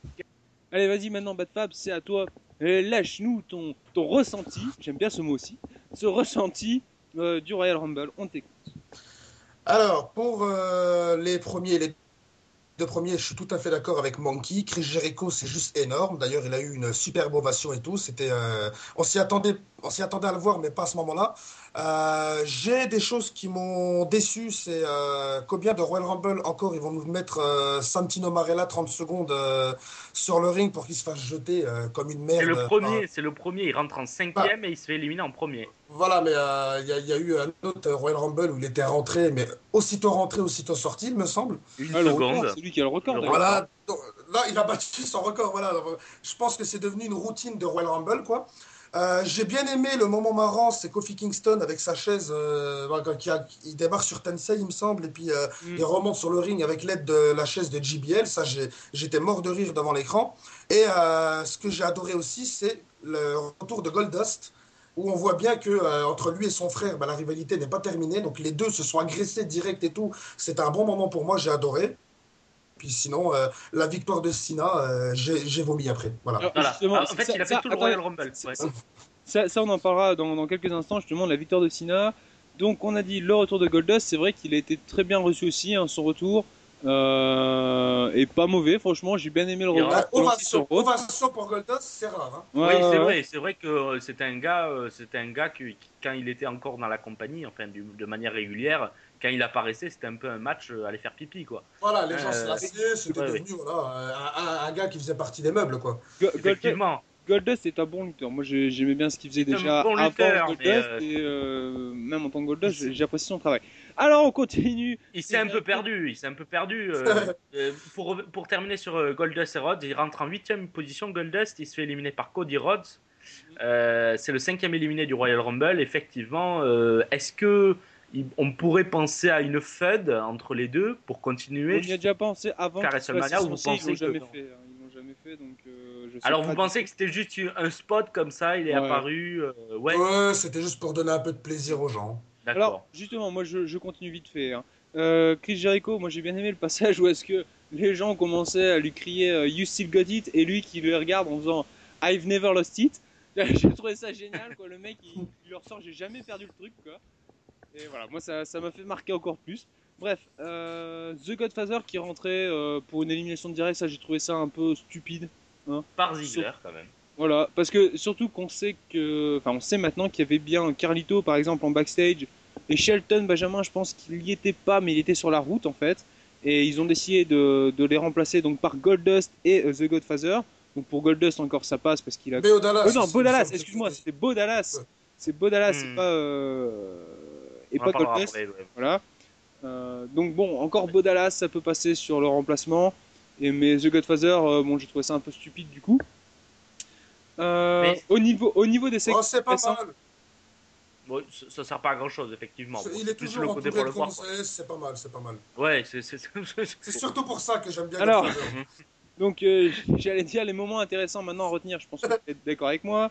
Allez, vas-y maintenant, Bad Fab, c'est à toi. Lâche-nous ton, ton ressenti, j'aime bien ce mot aussi, ce ressenti euh, du Royal Rumble. On t'écoute. Alors, pour euh, les premiers, les deux premiers, je suis tout à fait d'accord avec Monkey. Chris Jericho, c'est juste énorme. D'ailleurs, il a eu une superbe ovation et tout. C'était, euh, on s'y attendait, on s'y attendait à le voir, mais pas à ce moment-là. Euh, J'ai des choses qui m'ont déçu. C'est euh, combien de Royal Rumble encore ils vont nous mettre euh, Santino Marella 30 secondes euh, sur le ring pour qu'il se fasse jeter euh, comme une merde. c'est le Enfin, premier, c'est le premier. Il rentre en cinquième et il se fait éliminer en premier. Voilà, mais euh, il y, a- il y a eu un autre Royal Rumble où il était rentré, mais aussitôt rentré, aussitôt sorti, il me semble. Une Ah, le seconde. record, c'est lui qui a le record. Le. Voilà, donc, là, il a battu son record. Voilà, Alors, je pense que c'est devenu une routine de Royal Rumble, quoi. Euh, J'ai bien aimé le moment marrant, c'est Kofi Kingston avec sa chaise, euh, qui a- il démarre sur Tensei, il me semble, et puis euh, Mm. il remonte sur le ring avec l'aide de la chaise de JBL. Ça, j'étais mort de rire devant l'écran. Et ce que j'ai adoré aussi, c'est le retour de Goldust, où on voit bien que euh, entre lui et son frère, bah, la rivalité n'est pas terminée. Donc les deux se sont agressés direct et tout. C'était un bon moment pour moi, j'ai adoré. Puis sinon, euh, la victoire de Sina, euh, j'ai vomi après. Voilà. Alors, Voilà. Ah, en fait, ça- il a fait ça- tout le Royal Rumble. ça- Ouais. Ça, ça, on en parlera dans, dans quelques instants, justement, la victoire de Cena. Donc, on a dit le retour de Goldust. C'est vrai qu'il a été très bien reçu aussi, hein, son retour. Euh, et pas mauvais, franchement, j'ai bien aimé le sur ovation, pour Goldust, c'est rare. hein. Ouais, oui, c'est vrai, c'est vrai que euh, c'était un gars, euh, c'était un gars qui, qui, quand il était encore dans la compagnie, enfin du- de manière régulière, quand il apparaissait, c'était un peu un match euh, aller faire pipi quoi. Voilà, les gens Euh, se lassaient, c'était ouais, devenu voilà, un, un- un gars qui faisait partie des meubles, quoi. Go- Goldust, Effectivement. Goldust est un bon lutteur. Moi, j'ai- j'aimais bien ce qu'il faisait déjà bon avant Goldust. euh, Et euh, même en tant que Goldust, apprécié son travail. Alors, on continue. Il s'est un peu perdu, il s'est un peu perdu. euh, [laughs] euh, pour, pour terminer sur euh, Goldust et Rhodes, il rentre en huitième position. Goldust, il se fait éliminer par Cody Rhodes. Euh, c'est le cinquième éliminé du Royal Rumble. Effectivement, euh, est-ce que on pourrait penser à une feud entre les deux pour On continuer y a déjà pensé avant. Car WrestleMania, vous pensez Ils l'ont jamais que- fait. hein, Ils l'ont jamais fait, donc euh, je sais Alors pas vous pensez que c'était juste un spot comme ça, il est Ouais. apparu euh, Ouais, Ouais, c'était juste pour donner un peu de plaisir aux gens. Alors, justement, moi je, je continue vite fait. hein. Euh, Chris Jericho, moi j'ai bien aimé le passage où est-ce que les gens commençaient à lui crier euh, You still got it et lui qui le regarde en faisant I've never lost it. [laughs] J'ai trouvé ça génial quoi. Le mec il, il leur sort J'ai jamais perdu le truc quoi. Et voilà, moi ça ça m'a fait marquer encore plus. Bref, euh, The Godfather qui rentrait euh, pour une élimination directe, ça j'ai trouvé ça un peu stupide. Par Ziggler quand même. Voilà, parce que surtout qu'on sait que, enfin, on sait maintenant qu'il y avait bien Carlito par exemple en backstage et Shelton Benjamin, je pense qu'il y était pas, mais il était sur la route en fait. Et ils ont décidé de, de les remplacer donc par Goldust et euh, The Godfather. Donc pour Goldust encore ça passe parce qu'il a. Mais au Dallas. Oh non, Bo Dallas, excuse-moi, c'était Bo Dallas. Ouais. C'est Bo Dallas, Hmm. c'est pas euh, et On pas Goldust. après, ouais. Voilà. Euh, donc bon, encore Bo Dallas, ça peut passer sur le remplacement. Et mais The Godfather, euh, bon, j'ai trouvé ça un peu stupide du coup. Euh, Mais- au niveau, au niveau des Oh, séquences, c'est pas récentes- mal. Bon, ça, sert pas à grand chose effectivement. Bon, il c'est est plus toujours le entouré côté pour le voir. c'est pas mal, c'est pas mal. Ouais, c'est surtout pour ça que j'aime bien Alors- [laughs] donc euh, j'allais dire les moments intéressants maintenant à retenir. Je pense que vous êtes d'accord avec moi.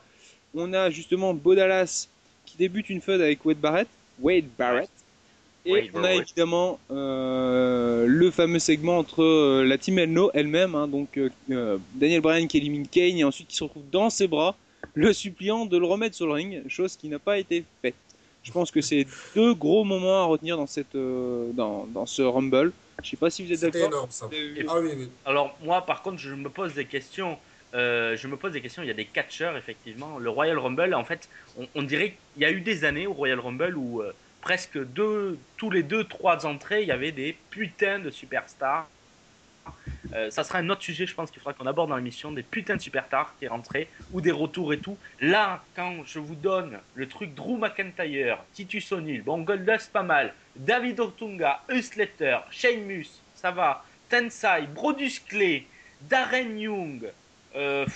On a justement Bo Dallas qui débute une feud avec Wade Barrett. Wade Barrett. Et Wade on a Barrett. évidemment euh, le fameux segment entre euh, la team Elno elle-même, hein, donc Daniel Bryan qui élimine Kane et ensuite qui se retrouve dans ses bras, le suppliant de le remettre sur le ring, chose qui n'a pas été faite. Je pense que c'est deux gros moments à retenir dans, cette, euh, dans, dans ce Rumble. Je sais pas si vous êtes d'accord. énorme ça. Ah oui, oui. Alors moi par contre je me pose des questions. Euh, je me pose des questions. Il y a des catcheurs effectivement. Le Royal Rumble en fait, on, on dirait qu'il y a eu des années au Royal Rumble où euh, presque deux, tous les deux trois entrées il y avait des putains de superstars. Euh, ça sera un autre sujet, je pense qu'il faudra qu'on aborde dans l'émission, des putains de superstars qui rentraient, ou des retours et tout. Là, quand je vous donne le truc Drew McIntyre, Titus O'Neill, bon, Goldust pas mal, David Otunga, Huslater, Sheamus, ça va, Tensai, Brodus Clay, Darren Young, euh.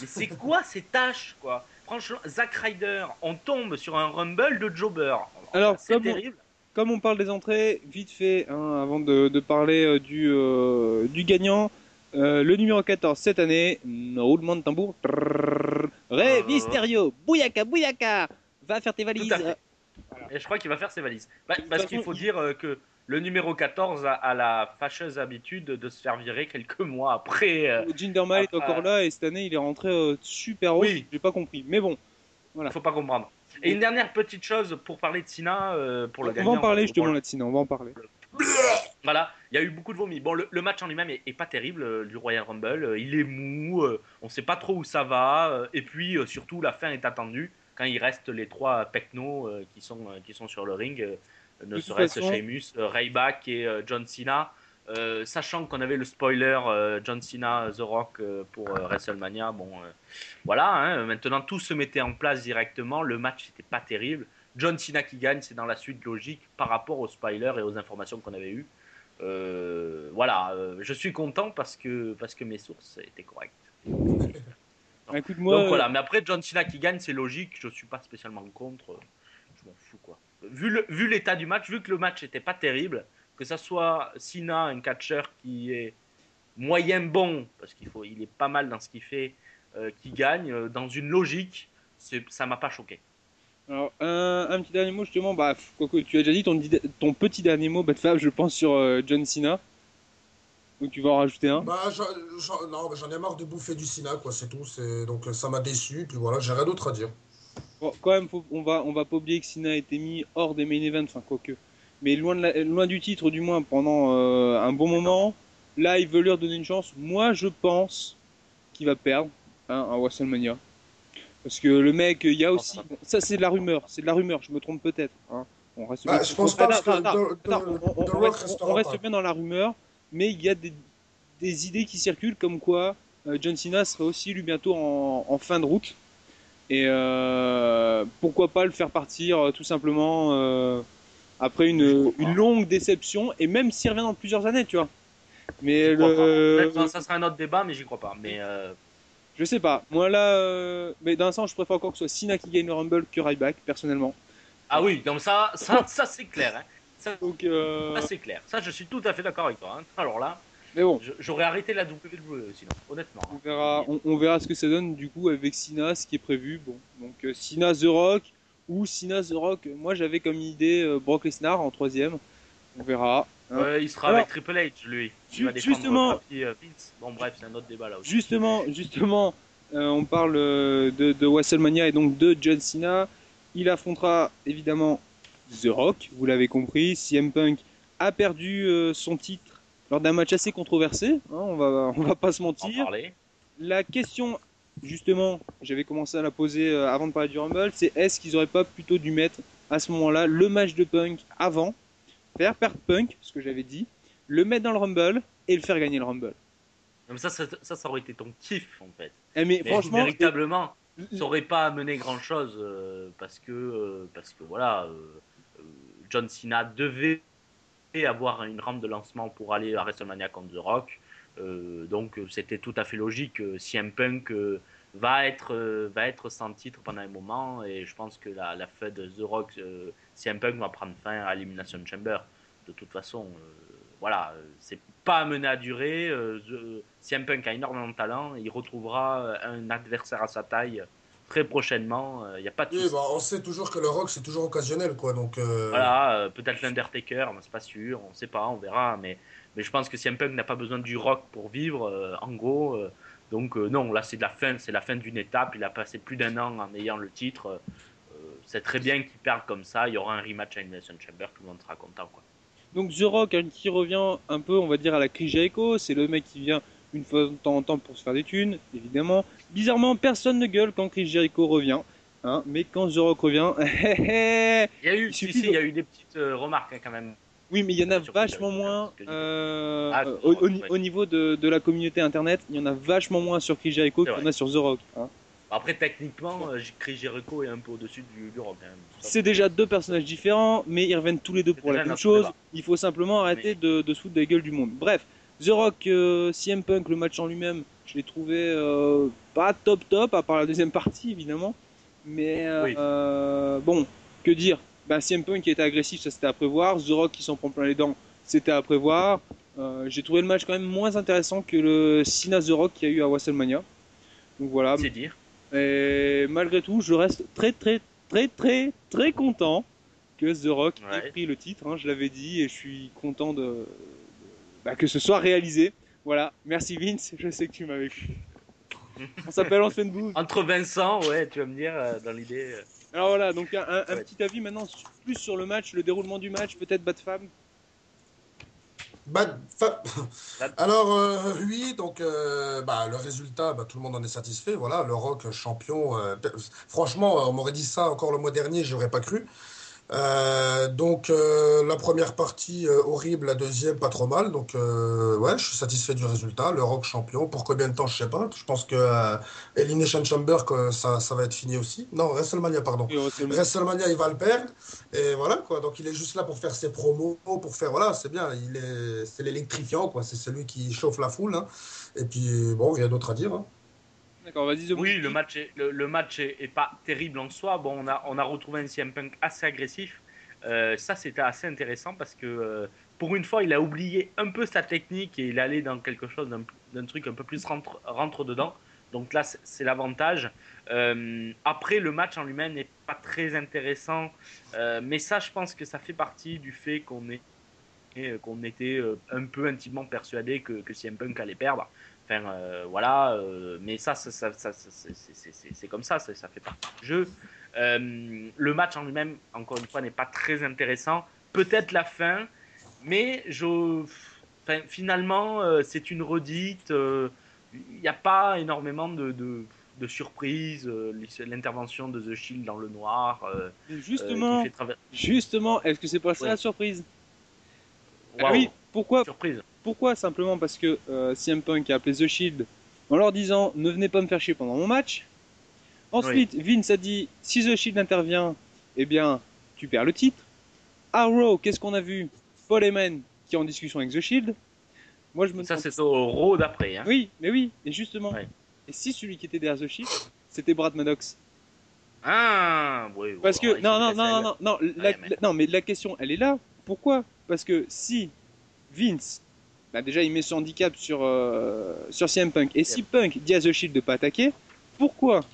Mais c'est quoi ces tâches, quoi? Franchement, Zack Ryder, on tombe sur un Rumble de jobber. Alors, c'est on- terrible. Comme on parle des entrées, vite fait, hein, avant de, de parler euh, du, euh, du gagnant, euh, le numéro 14 cette année, roulement de tambour, trrrr, Rey Ah. Mysterio, Bouyaka, Bouyaka, va faire tes valises. Tout à fait. Et je crois qu'il va faire ses valises. Bah, parce façon, qu'il faut il- dire euh, que le numéro 14 a, a la fâcheuse habitude de se faire virer quelques mois après. euh, Jinder Mahal est encore là et cette année il est rentré euh, super haut. Oui. J'ai pas compris, mais bon, Il faut pas comprendre. Et une dernière petite chose pour parler de Sina, euh, pour le on gagnant. va en parler Bon, justement là dessus on va en parler. Voilà, il y a eu beaucoup de vomi. Bon, le, le match en lui-même est, est pas terrible euh, du Royal Rumble. Euh, il est mou, euh, on sait pas trop où ça va. euh, et puis euh, surtout, la fin est attendue quand il reste les trois Pecno euh, qui, sont, euh, qui sont sur le ring, euh, ne serait-ce façon- Sheamus, euh, Ryback et euh, John Cena. Euh, sachant qu'on avait le spoiler euh, John Cena, The Rock euh, pour euh, WrestleMania, bon, euh, voilà. hein, maintenant, tout se mettait en place directement. Le match n'était pas terrible. John Cena qui gagne, c'est dans la suite logique par rapport au spoiler et aux informations qu'on avait eues. Euh, voilà, euh, je suis content parce que, parce que mes sources étaient correctes. [laughs] Ah, Écoute moi, Donc voilà, mais après John Cena qui gagne, c'est logique, je suis pas spécialement contre, euh, je m'en fous quoi. Vu l'état du match, vu que le match était pas terrible, que ça soit Cena, un catcheur qui est moyen bon, parce qu'il faut, il est pas mal dans ce qu'il fait, euh, qui gagne, euh, dans une logique, ça m'a pas choqué. alors, un, un petit dernier mot justement, bah tu as déjà dit ton, petit dernier mot, Bad Fab, je pense sur euh, John Cena. Donc tu vas en rajouter un. Bah, non, j'en ai marre de bouffer du Sina, quoi, c'est tout. Donc ça m'a déçu, puis voilà, j'ai rien d'autre à dire. Bon, quand même, faut- on va on va pas oublier que Cena a été mis hors des main events, enfin quoique, mais loin de la- loin du titre du moins pendant euh, un bon moment. Là, il veut leur donner une chance. Moi, je pense qu'il va perdre hein, à WrestleMania. Parce que le mec, il y a aussi. bon, ça, c'est de la rumeur. C'est de la rumeur. Je me trompe peut-être. Hein. On reste Bah, bien- je pense pas, on- reste- dans la rumeur, mais il y a des, des idées qui circulent comme quoi euh, John Cena serait aussi lui bientôt en, en fin de route. Et euh, pourquoi pas le faire partir euh, tout simplement après une, une longue déception et même s'il revient dans plusieurs années, tu vois. Mais le, ça sera un autre débat, mais j'y crois pas. Mais euh, je sais pas. Moi là, euh, mais dans un sens, je préfère encore que ce soit Cena qui gagne le Rumble que Ryback personnellement. ah oui, donc ça, ça, ça c'est clair. Hein. Ça, Donc, euh, ça, c'est clair. Ça, je suis tout à fait d'accord avec toi. hein. Alors là, mais bon. j'aurais arrêté la WWE sinon, honnêtement. On verra, on, on verra ce que ça donne du coup avec Sina, ce qui est prévu. Bon, donc Sina The Rock ou Sina The Rock. Moi j'avais comme idée euh, Brock Lesnar en troisième. On verra. hein. Il sera Alors, avec Triple H, lui. Il va justement- Papi, euh, Vince. Bon, bref, c'est un autre débat là aussi. Justement, justement, euh, on parle euh, de, de WrestleMania et donc de John Cena. Il affrontera évidemment The Rock, vous l'avez compris. CM Punk a perdu son titre lors d'un match assez controversé. hein, on va, on va pas se En mentir. parler. La question, justement, j'avais commencé à la poser euh, avant de parler du Rumble, c'est est-ce qu'ils auraient pas plutôt dû mettre à ce moment-là le match de Punk avant, faire perdre Punk, ce que j'avais dit, le mettre dans le Rumble et le faire gagner le Rumble. Ça, ça, ça, ça aurait été ton kiff en fait. Eh, mais, Mais franchement, véritablement, ça aurait pas amené grand chose parce que euh, parce que voilà, euh, euh, John Cena devait avoir une rampe de lancement pour aller à WrestleMania contre The Rock. Euh, donc c'était tout à fait logique. CM Punk euh, va être euh, va être sans titre pendant un moment et je pense que la la fête de The Rock CM Punk va prendre fin à Elimination Chamber. De toute façon, voilà, c'est pas amené à durer. CM Punk a énormément de talent. Il retrouvera un adversaire à sa taille très prochainement. Il n'y a pas de Oui, bah, on sait toujours que le rock, c'est toujours occasionnel, quoi. Donc, euh, Voilà, euh, peut-être l'Undertaker, mais c'est pas sûr, on sait pas, on verra. Mais, mais je pense que CM Punk n'a pas besoin du rock pour vivre, euh, en gros. euh, donc euh, non, là c'est de la fin, c'est la fin d'une étape. Il a passé plus d'un an en ayant le titre. euh, c'est très bien qu'il perde comme ça. Il y aura un rematch à Elimination Chamber, tout le monde sera content. Quoi. Donc The Rock hein, qui revient un peu, on va dire, à la Chris Jericho, c'est le mec qui vient une fois de temps en temps pour se faire des thunes, évidemment. Bizarrement, personne ne gueule quand Chris Jericho revient, hein, mais quand The Rock revient, [laughs] Il y a eu, Il si, suffit si, de- il y a eu des petites euh, remarques hein, quand même. oui, mais il y en a vachement moins euh, Ah, au, niveau de, de la communauté internet, il y en a vachement moins sur Chris Jericho qu'il y en a sur The Rock. hein. Après, techniquement, euh, Chris Jericho est un peu au-dessus du, du rock. C'est déjà deux personnages différents, mais ils reviennent tous les deux pour la même chose. débat. Il faut simplement arrêter Mais- de, de se foutre de la gueule du monde. Bref, The Rock, euh, CM Punk, le match en lui-même, je l'ai trouvé euh, pas top top, à part la deuxième partie évidemment. Mais euh, Oui. euh, bon, que dire? Bah, CM Punk qui était agressif, ça c'était à prévoir. The Rock qui s'en prend plein les dents, c'était à prévoir. Euh, J'ai trouvé le match quand même moins intéressant que le Cena The Rock qu'il y a eu à WrestleMania. Donc voilà, C'est dire. et malgré tout, je reste très très très très très content que The Rock Ouais. ait pris le titre. hein, je l'avais dit et je suis content de, de- bah, que ce soit réalisé. Voilà, merci Vince, je sais que tu m'avais cru. On s'appelle une bouffe. Entre Vincent, ouais, tu vas me dire, euh, dans l'idée. euh, Alors voilà, donc un, un- un Ouais. petit avis maintenant su- plus sur le match, le déroulement du match, peut-être Bad Fab. Bad fa- Bad- Alors, euh, oui, donc euh, bah, le résultat, bah, tout le monde en est satisfait. Voilà, le Rock champion. euh, pe- franchement, on m'aurait dit ça encore le mois dernier, j'aurais pas cru. Euh, donc, euh, la première partie euh, horrible, la deuxième pas trop mal. Donc, ouais, je suis satisfait du résultat. Le Rock champion. Pour combien de temps, je sais pas. Je pense que Elimination Chamber, que ça, ça va être fini aussi. Non, WrestleMania, pardon. WrestleMania. WrestleMania, il va le perdre. Et voilà, quoi. Donc, il est juste là pour faire ses promos, pour faire. Voilà, c'est bien. Il est, c'est l'électrifiant, quoi. C'est celui qui chauffe la foule. hein. Et puis, bon, rien d'autre à dire. hein. Oui, le match, est, pas terrible en soi. Bon, on a, retrouvé un CM Punk assez agressif. Euh, ça, c'était assez intéressant parce que euh, pour une fois, il a oublié un peu sa technique et il allait dans quelque chose d'un truc un peu plus rentre, dedans. Donc là, c'est l'avantage. Euh, après, le match en lui-même n'est pas très intéressant. Mais ça, je pense que ça fait partie du fait qu'on était un peu intimement persuadé que, que CM Punk allait perdre. Enfin, euh, voilà, euh, mais ça, ça, ça, ça- ça- c'est- comme ça, ça, fait partie du jeu. Euh, le match en lui-même, encore une fois, n'est pas très intéressant. Peut-être la fin, mais je, enfin, finalement, c'est une redite. Il n'y a pas énormément de, de, de surprises. L'intervention de The Shield dans le noir. Justement, justement, est-ce que c'est pas ça Ouais. la surprise? Ah Oui, pourquoi? Surprise. Pourquoi Simplement parce que euh, CM Punk a appelé The Shield en leur disant ne venez pas me faire chier pendant mon match. Ensuite, Vince a dit si The Shield intervient, eh bien, tu perds le titre. À Raw, qu'est-ce qu'on a vu? Paul Heyman qui est en discussion avec The Shield. Moi, je me Ça, c'est au Raw d'après. Hein. Oui, mais oui, et justement. Et si celui qui était derrière The Shield, c'était Brad Maddox Ah, oui. Parce que non non non non la- non non la, Ouais, mais- la- non mais la question elle est là. Pourquoi? Parce que si Vince bah déjà il met son handicap sur euh, sur CM Punk et si Punk dit à The Shield de pas attaquer, pourquoi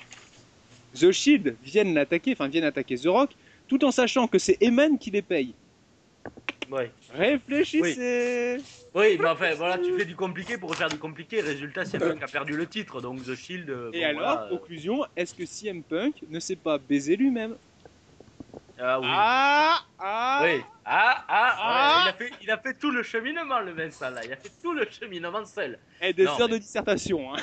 The Shield viennent l'attaquer, enfin viennent attaquer The Rock, tout en sachant que c'est Eman qui les paye. Ouais. Réfléchissez. Oui, mais enfin, voilà, tu fais du compliqué pour faire du compliqué. Résultat, CM Punk a perdu le titre, donc The Shield. euh, Et bon, alors, voilà, conclusion, est-ce que CM Punk ne s'est pas baisé lui-même? Ah oui. Ah ah Oui. Ah, ah, Ah. ouais, il, a fait, il a fait tout le cheminement, le Vincent, là. Il a fait tout le cheminement seul. Et des Non, heures mais- de dissertation. Hein.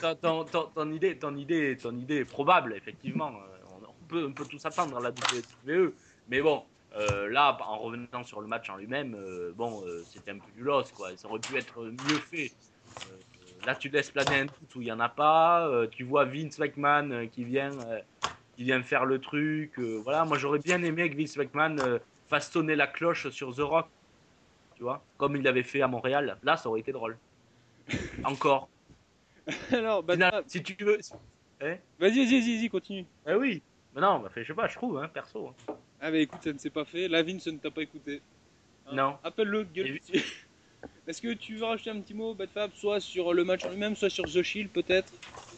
Ton, ton, ton, ton idée, ton, idée, ton idée est probable, effectivement. Euh, On, on peut, on peut tout s'attendre à la WWE. Mais bon, euh, là, en revenant sur le match en lui-même, euh, bon, euh, c'était un peu du loss, quoi. Ça aurait pu être mieux fait. Là, tu laisses planer un doute où il n'y en a pas. Tu vois Vince McMahon qui vient, qui vient faire le truc. euh, voilà, moi, j'aurais bien aimé que Vince McMahon euh, fasse sonner la cloche sur The Rock. Tu vois, comme il l'avait fait à Montréal. Là, ça aurait été drôle. [laughs] Encore. Alors, bah, Final- si tu veux. vas-y, vas-y, vas-y, vas-y, continue. Eh oui. Mais non, bah, fait, je sais pas, je trouve, hein, perso. hein. Ah bah écoute, ça ne s'est pas fait. La Vince ne t'a pas écouté. Hein Non. Appelle-le, gueule. [laughs] Est-ce que tu veux rajouter un petit mot, Bad Fab, soit sur le match en lui-même, soit sur The Shield peut-être?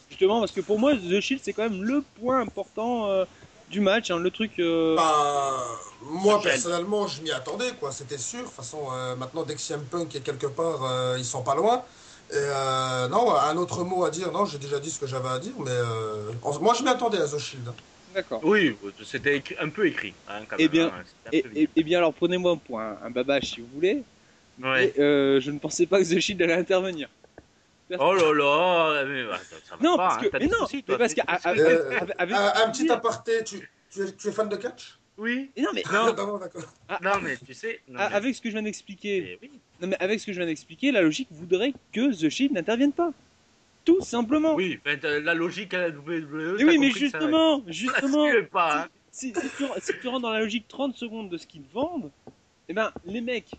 Justement, parce que pour moi, The Shield c'est quand même le point important euh, du match, hein, le truc. euh, Bah, moi personnellement, je m'y attendais, quoi. C'était sûr. De toute façon, euh, maintenant, dès que CM Punk est quelque part, euh, ils sont pas loin. Et euh, non, un autre mot à dire. Non, j'ai déjà dit ce que j'avais à dire, mais euh, moi, je m'y attendais à The Shield. D'accord. Oui, c'était écrit- un peu écrit. Hein, quand Eh même, bien, hein, Et, et- vite. eh bien alors prenez-moi un point, un babage si vous voulez. Ouais. Et, euh, je ne pensais pas que The Shield allait intervenir. Oh là là, mais bah, ça, ça va Non, pas, parce hein, que, mais non, soucis, mais toi, parce qu'avec Euh, Un, un petit aparté, tu, tu, es, tu es fan de catch? Oui. Et non mais Non. D'accord, d'accord. Non, mais tu sais. non, a- mais- avec ce que je viens d'expliquer, oui. non mais avec ce que je viens d'expliquer, la logique voudrait que The Shield n'intervienne pas. Tout simplement. Oui, ben, la logique à la WWE. Et t'as oui, mais justement, ça justement, pas. hein. si, si tu, si tu rentres dans la logique 30 secondes de ce qu'ils vendent, eh ben, les mecs,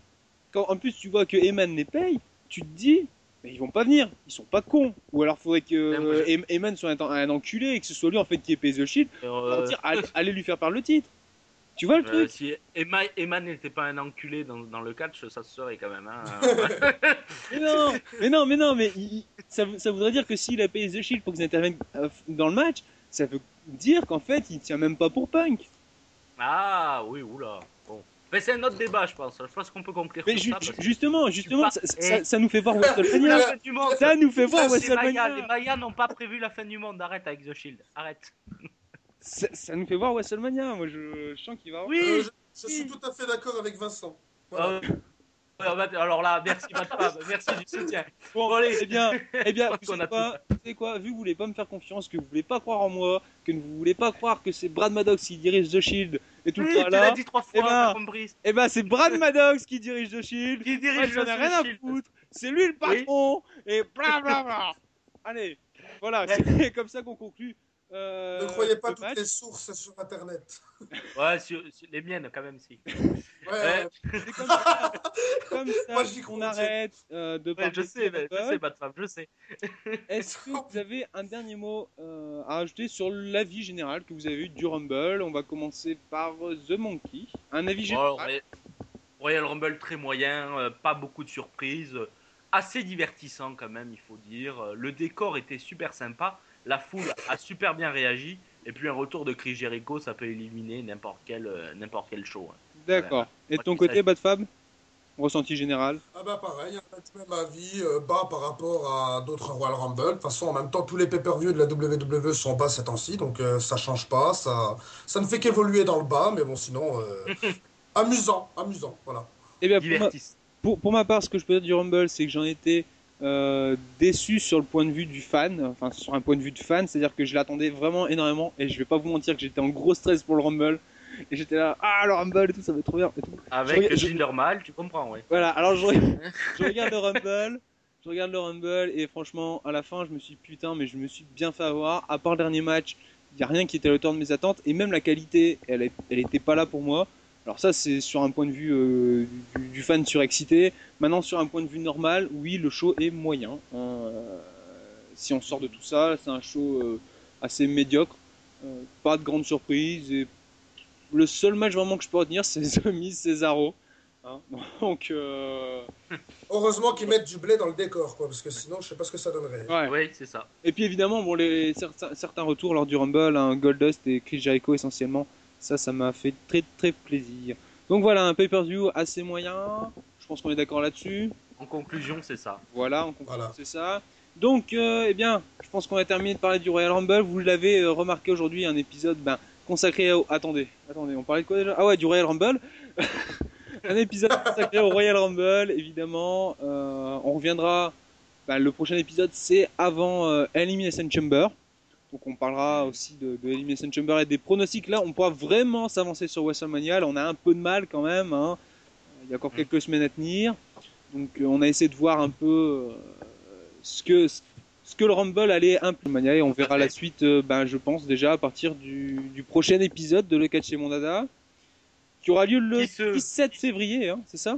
quand en plus tu vois que Eman les paye, tu te dis, mais ils vont pas venir, ils sont pas cons. Ou alors faudrait que Ouais, euh, je- Eman soit un, un enculé et que ce soit lui en fait qui ait payé The Shield pour Euh, dire, allez, allez lui faire par le titre. Tu vois le euh, truc si Emma n'était pas un enculé dans, dans le catch, ça se serait quand même. Hein. [laughs] Mais non, mais non, mais non, mais il- ça, ça voudrait dire que s'il a payé The Shield pour qu'ils interviennent dans le match, ça veut dire qu'en fait il tient même pas pour Punk. ah oui, oula. Bon. Mais c'est un autre débat, je pense. Je pense qu'on peut conclure Mais ju- ça. justement, justement, ça, ça- ça nous fait voir [laughs] monde. Ça nous fait voir. WrestleMania. Les Mayas n'ont pas prévu la fin du monde. Arrête avec The Shield. Arrête. Ça, ça nous fait voir WrestleMania. Moi, je, je sens qu'il va. Oui. Euh, je, je suis tout à fait d'accord avec Vincent. Voilà. Euh, alors là, merci, Fab, merci du soutien. Bon, allez. eh bien, eh bien, vous savez a quoi, vous savez quoi, vu que vous voulez pas me faire confiance, que vous voulez pas croire en moi, que vous voulez pas croire que c'est Brad Maddox qui dirige The Shield et tout Oui, le tu temps l'as là, dit trois Eh fois, ben, t'as compris. eh ben c'est Brad Maddox qui dirige The Shield. Qui dirige The rien à Shield. foutre. C'est lui le patron et bla bla bla. Allez, voilà, c'est [laughs] comme ça qu'on conclut. Euh, ne croyez pas toutes match. les sources sur Internet. [laughs] Ouais, sur- sur les miennes quand même, si. Ouais, Ouais. C'est comme ça, comme ça Moi, qu'on crois, arrête euh, de Ouais, parler je de sais, mais- je sais, Bad Fab, je sais. [laughs] Est-ce que vous avez un dernier mot euh, à rajouter sur l'avis général que vous avez eu du Rumble? On va commencer par euh, The Monkey. Un avis général? Ouais, Royal Rumble très moyen, euh, pas beaucoup de surprises, euh, assez divertissant quand même, il faut dire. Euh, Le décor était super sympa, la foule a super bien réagi, et puis un retour de Chris Jericho, ça peut éliminer n'importe quel, euh, n'importe quel show. hein. D'accord. Et de ton côté. Bad Fab? Ressenti général? Ah bah pareil, un même avis, euh, bas par rapport à d'autres Royal Rumble. De toute façon, en même temps, tous les pay-per-views de la WWE sont bas ces temps-ci, donc euh, ça change pas, ça, ça ne fait qu'évoluer dans le bas, mais bon, sinon, euh, [laughs] amusant, amusant, voilà. Eh bien, pour ma, Divertissant. pour, pour ma part, ce que je peux dire du Rumble, c'est que j'en étais euh, déçu sur le point de vue du fan, enfin sur un point de vue de fan, c'est-à-dire que je l'attendais vraiment énormément, et je vais pas vous mentir que j'étais en gros stress pour le Rumble, et j'étais là, ah le Rumble et tout, ça va être trop bien. Et tout. Avec je- je- Mahal, tu comprends, ouais. Voilà, alors je, regarde- [laughs] je regarde le Rumble, je regarde le Rumble et franchement, à la fin, je me suis dit, putain, mais je me suis bien fait avoir. À part le dernier match, il y a rien qui était à la hauteur de mes attentes et même la qualité, elle, est- elle était pas là pour moi. Alors ça, c'est sur un point de vue euh, du, du fan surexcité. Maintenant, sur un point de vue normal, oui, le show est moyen. hein. Euh, si on sort de tout ça, c'est un show euh, assez médiocre. Euh, pas de grande surprise et le seul match vraiment que je peux retenir, c'est [laughs] The Miz Cesaro. Hein, [laughs] donc, euh, [laughs] Heureusement qu'ils mettent du blé dans le décor, quoi, parce que sinon, je sais pas ce que ça donnerait. ouais. Oui, c'est ça. Et puis évidemment, bon, les, certains, certains retours lors du Rumble, hein, Goldust et Chris Jericho essentiellement, ça, ça m'a fait très très plaisir. Donc voilà, un pay-per-view assez moyen. Je pense qu'on est d'accord là-dessus. En conclusion, c'est ça. Voilà, on conclut, Voilà. c'est ça. Donc, euh, eh bien, je pense qu'on a terminé de parler du Royal Rumble. Vous l'avez euh, remarqué aujourd'hui, un épisode ben, consacré au... Attendez, attendez, on parlait de quoi déjà? Ah ouais, du Royal Rumble. [laughs] un épisode consacré au Royal Rumble, évidemment. Euh, on reviendra... ben, le prochain épisode, c'est avant euh, Elimination Chamber. Donc on parlera aussi de, de Elimination Chamber et des pronostics. Là, on pourra vraiment s'avancer sur WrestleMania. Là, on a un peu de mal quand même. hein. Il y a encore quelques semaines à tenir. Donc euh, on a essayé de voir un peu euh, ce que ce que le Rumble allait impliquer et on verra la suite, euh, ben, je pense déjà à partir du, du prochain épisode de Le Catch Mon Dada, qui aura lieu le se- 17 février, hein, c'est ça?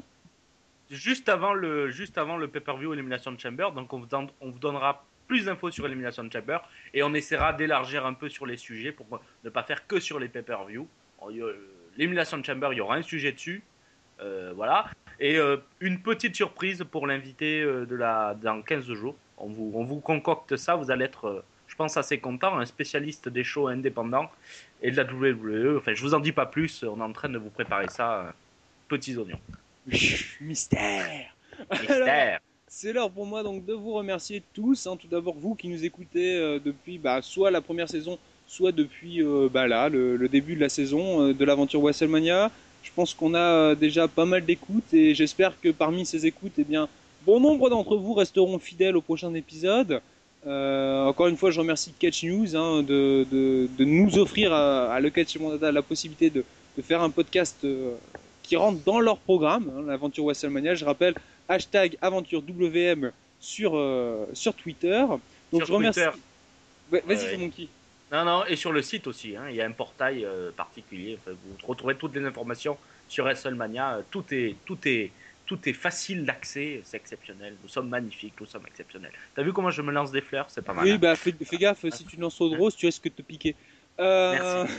Juste avant le, juste avant le pay-per-view Elimination Chamber, donc on vous, on vous donnera plus d'infos sur Elimination Chamber et on essaiera d'élargir un peu sur les sujets pour ne pas faire que sur les pay-per-view. A- L'Elimination Chamber, il y aura un sujet dessus. Euh, voilà. Et euh, une petite surprise pour l'invité euh, de la dans 15 jours. On vous, on vous concocte ça, vous allez être, euh, je pense, assez content. Un spécialiste des shows indépendants et de la WWE. Enfin, je vous en dis pas plus. On est en train de vous préparer ça. euh, petits oignons. Mystère. Mystère. C'est l'heure pour moi donc de vous remercier tous. hein. Tout d'abord vous qui nous écoutez euh, depuis bah, soit la première saison, soit depuis euh, bah, là le, début de la saison euh, de l'aventure WrestleMania. Je pense qu'on a déjà pas mal d'écoutes et j'espère que parmi ces écoutes, eh bien, bon nombre d'entre vous resteront fidèles au prochain épisode. Encore une fois, je remercie Catch News hein, de, de, nous offrir à, Le Catch et Mon Dada la possibilité de, de faire un podcast qui rentre dans leur programme, hein, l'aventure WrestleMania. Je rappelle, hashtag aventure WM sur, euh, sur Twitter. Donc Sur je remercie. Ouais, Vas-y, Ouais. Monkey. Non, non, et sur le site aussi, hein, il y a un portail euh, particulier. Enfin, vous retrouverez toutes les informations sur WrestleMania. Euh, Tout est, tout est, tout est facile d'accès. C'est exceptionnel. Nous sommes magnifiques. Nous sommes exceptionnels. T'as vu comment je me lance des fleurs? C'est pas mal. Oui, hein bah fais, fais gaffe, si tu lances trop de rose, tu risques de te piquer. Euh, Merci.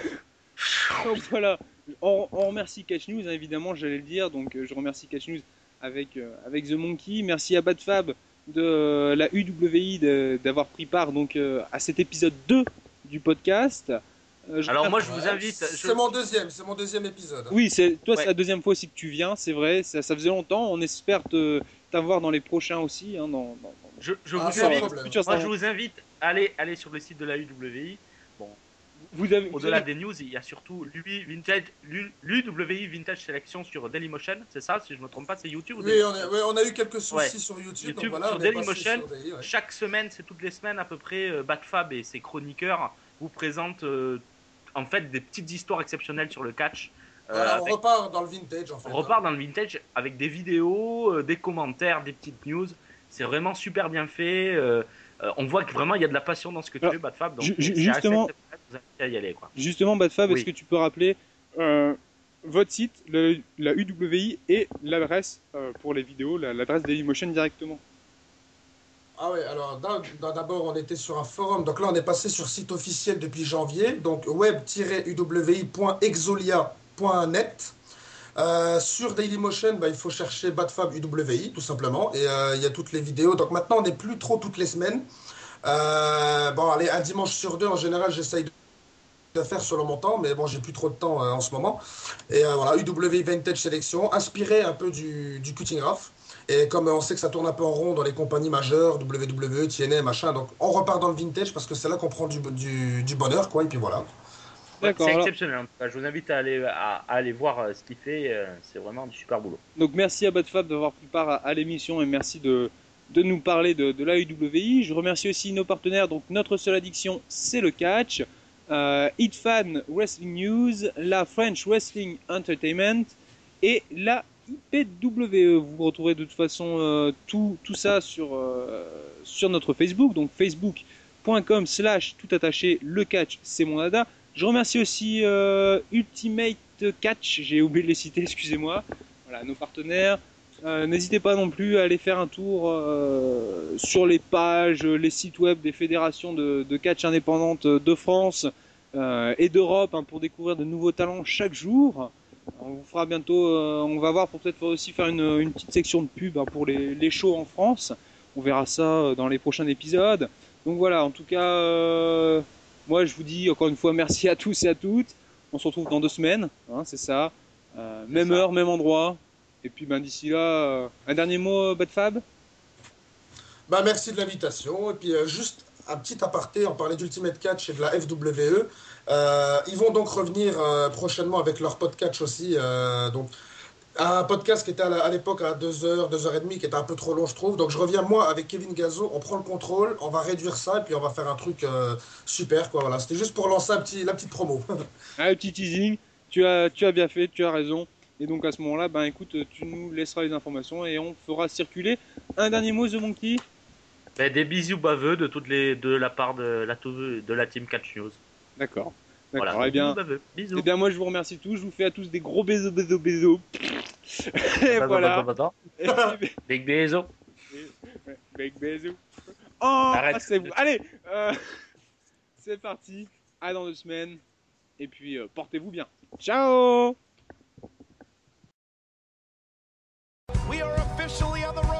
[laughs] [laughs] donc voilà, on, on remercie Catch News, hein, évidemment, j'allais le dire. Donc je remercie Catch News avec, euh, avec The Monkey. Merci à Bad Fab de euh, la UWI d'avoir pris part donc, euh, à cet épisode 2 du podcast. Euh, Alors moi, je vous invite. je- C'est mon deuxième, c'est mon deuxième épisode. Oui, c'est toi, c'est la deuxième fois aussi que tu viens, c'est vrai. Ça, ça faisait longtemps. On espère t'avoir dans les prochains aussi. Hein, dans, dans- Je, je Ah, vous invite. Moi, je vous invite à aller, aller sur le site de la UWI. Vous avez, vous Au-delà avez- des news, il y a surtout l'UI Vintage, l'UWI Vintage Selection sur Dailymotion. C'est ça, si je ne me trompe pas, c'est YouTube ou Oui, on a, ouais, on a eu quelques soucis Ouais. sur YouTube, YouTube, donc voilà, sur Dailymotion. sur Daily, ouais. Chaque semaine, c'est toutes les semaines à peu près, euh, Batfab et ses chroniqueurs vous présentent euh, en fait des petites histoires exceptionnelles sur le catch. Euh, Voilà, on repart dans le vintage en fait. on repart dans le vintage avec des vidéos, euh, des commentaires, des petites news. C'est vraiment super bien fait. Euh, on voit que vraiment il y a de la passion dans ce que tu Alors, fais. Donc assez justement- exceptionnel, vous invite à y aller. Quoi. Justement, Badfab, Oui. est-ce que tu peux rappeler euh, votre site, le- la UWI et l'adresse euh, pour les vidéos, la- l'adresse Dailymotion directement? Ah ouais, alors d'ab- d'ab- d'abord on était sur un forum, donc là on est passé sur site officiel depuis janvier, donc web-uwi.exolia.net. Euh, sur Dailymotion, bah, il faut chercher Badfab UWI tout simplement, et euh, il y a toutes les vidéos. Donc maintenant on n'est plus trop toutes les semaines. Euh, bon, allez, un dimanche sur deux en général j'essaye de faire selon mon temps, mais bon, j'ai plus trop de temps en ce moment. Et voilà, UW Vintage Sélection, inspiré un peu du, du cutting graph. Et comme on sait que ça tourne un peu en rond dans les compagnies majeures, WWE, TNA, machin, donc on repart dans le vintage parce que c'est là qu'on prend du, du, du bonheur, quoi. Et puis voilà. D'accord. C'est exceptionnel. Je vous invite à aller, à, à aller voir euh, ce qu'il fait. euh, C'est vraiment du super boulot. Donc merci à Badfab d'avoir pris part à, à l'émission et merci de, de nous parler de, de la UWI. Je remercie aussi nos partenaires. Donc notre seule addiction, c'est le catch. Euh, Hitfan Wrestling News, la French Wrestling Entertainment et la IPWE. Vous retrouverez de toute façon euh, tout, tout ça sur, euh, sur notre Facebook, donc facebook.com slash tout attaché, le catch, c'est mon dada. Je remercie aussi euh, Ultimate Catch, j'ai oublié de les citer, [laughs] excusez-moi. Voilà, nos partenaires. Euh, N'hésitez pas non plus à aller faire un tour euh, sur les pages, les sites web des fédérations de, de catch indépendantes de France euh, et d'Europe hein, pour découvrir de nouveaux talents chaque jour. On vous fera bientôt, euh, on va voir pour peut-être aussi faire une, une petite section de pub hein, pour les, les shows en France. On verra ça euh, dans les prochains épisodes. Donc voilà, en tout cas, moi je vous dis encore une fois merci à tous et à toutes. On se retrouve dans deux semaines, hein, c'est ça. Euh, même ça. heure, même endroit. Et puis ben, d'ici là, euh, un dernier mot, euh, Bad Fab? Bah, merci de l'invitation. Et puis, euh, juste un petit aparté, on parlait d'Ultimate Catch et de la FWE. Euh, ils vont donc revenir euh, prochainement avec leur podcast aussi. euh, donc, un podcast qui était à l'époque à 2h, 2h30, qui était un peu trop long, je trouve. Donc, je reviens, moi, avec Kevin Gazo. On prend le contrôle, on va réduire ça, et puis on va faire un truc euh, super. Quoi, voilà. C'était juste pour lancer un petit, la petite promo. [laughs] Un petit teasing. Tu as, tu as bien fait, tu as raison. Et donc à ce moment-là, ben écoute, tu nous laisseras les informations et on fera circuler. Un dernier mot, The Monkey Ben, des bisous baveux de toutes les, de la part de la, de la team Catch News. D'accord. Voilà. Eh bien, bisous. Eh bien, moi, je vous remercie tous. Je vous fais à tous des gros bisous, bisous, bisous. Et voilà. [laughs] Big bisous. Big bisous. Oh. Allez, euh, c'est parti. À dans deux semaines. Et puis, euh, portez-vous bien. Ciao. We are officially on the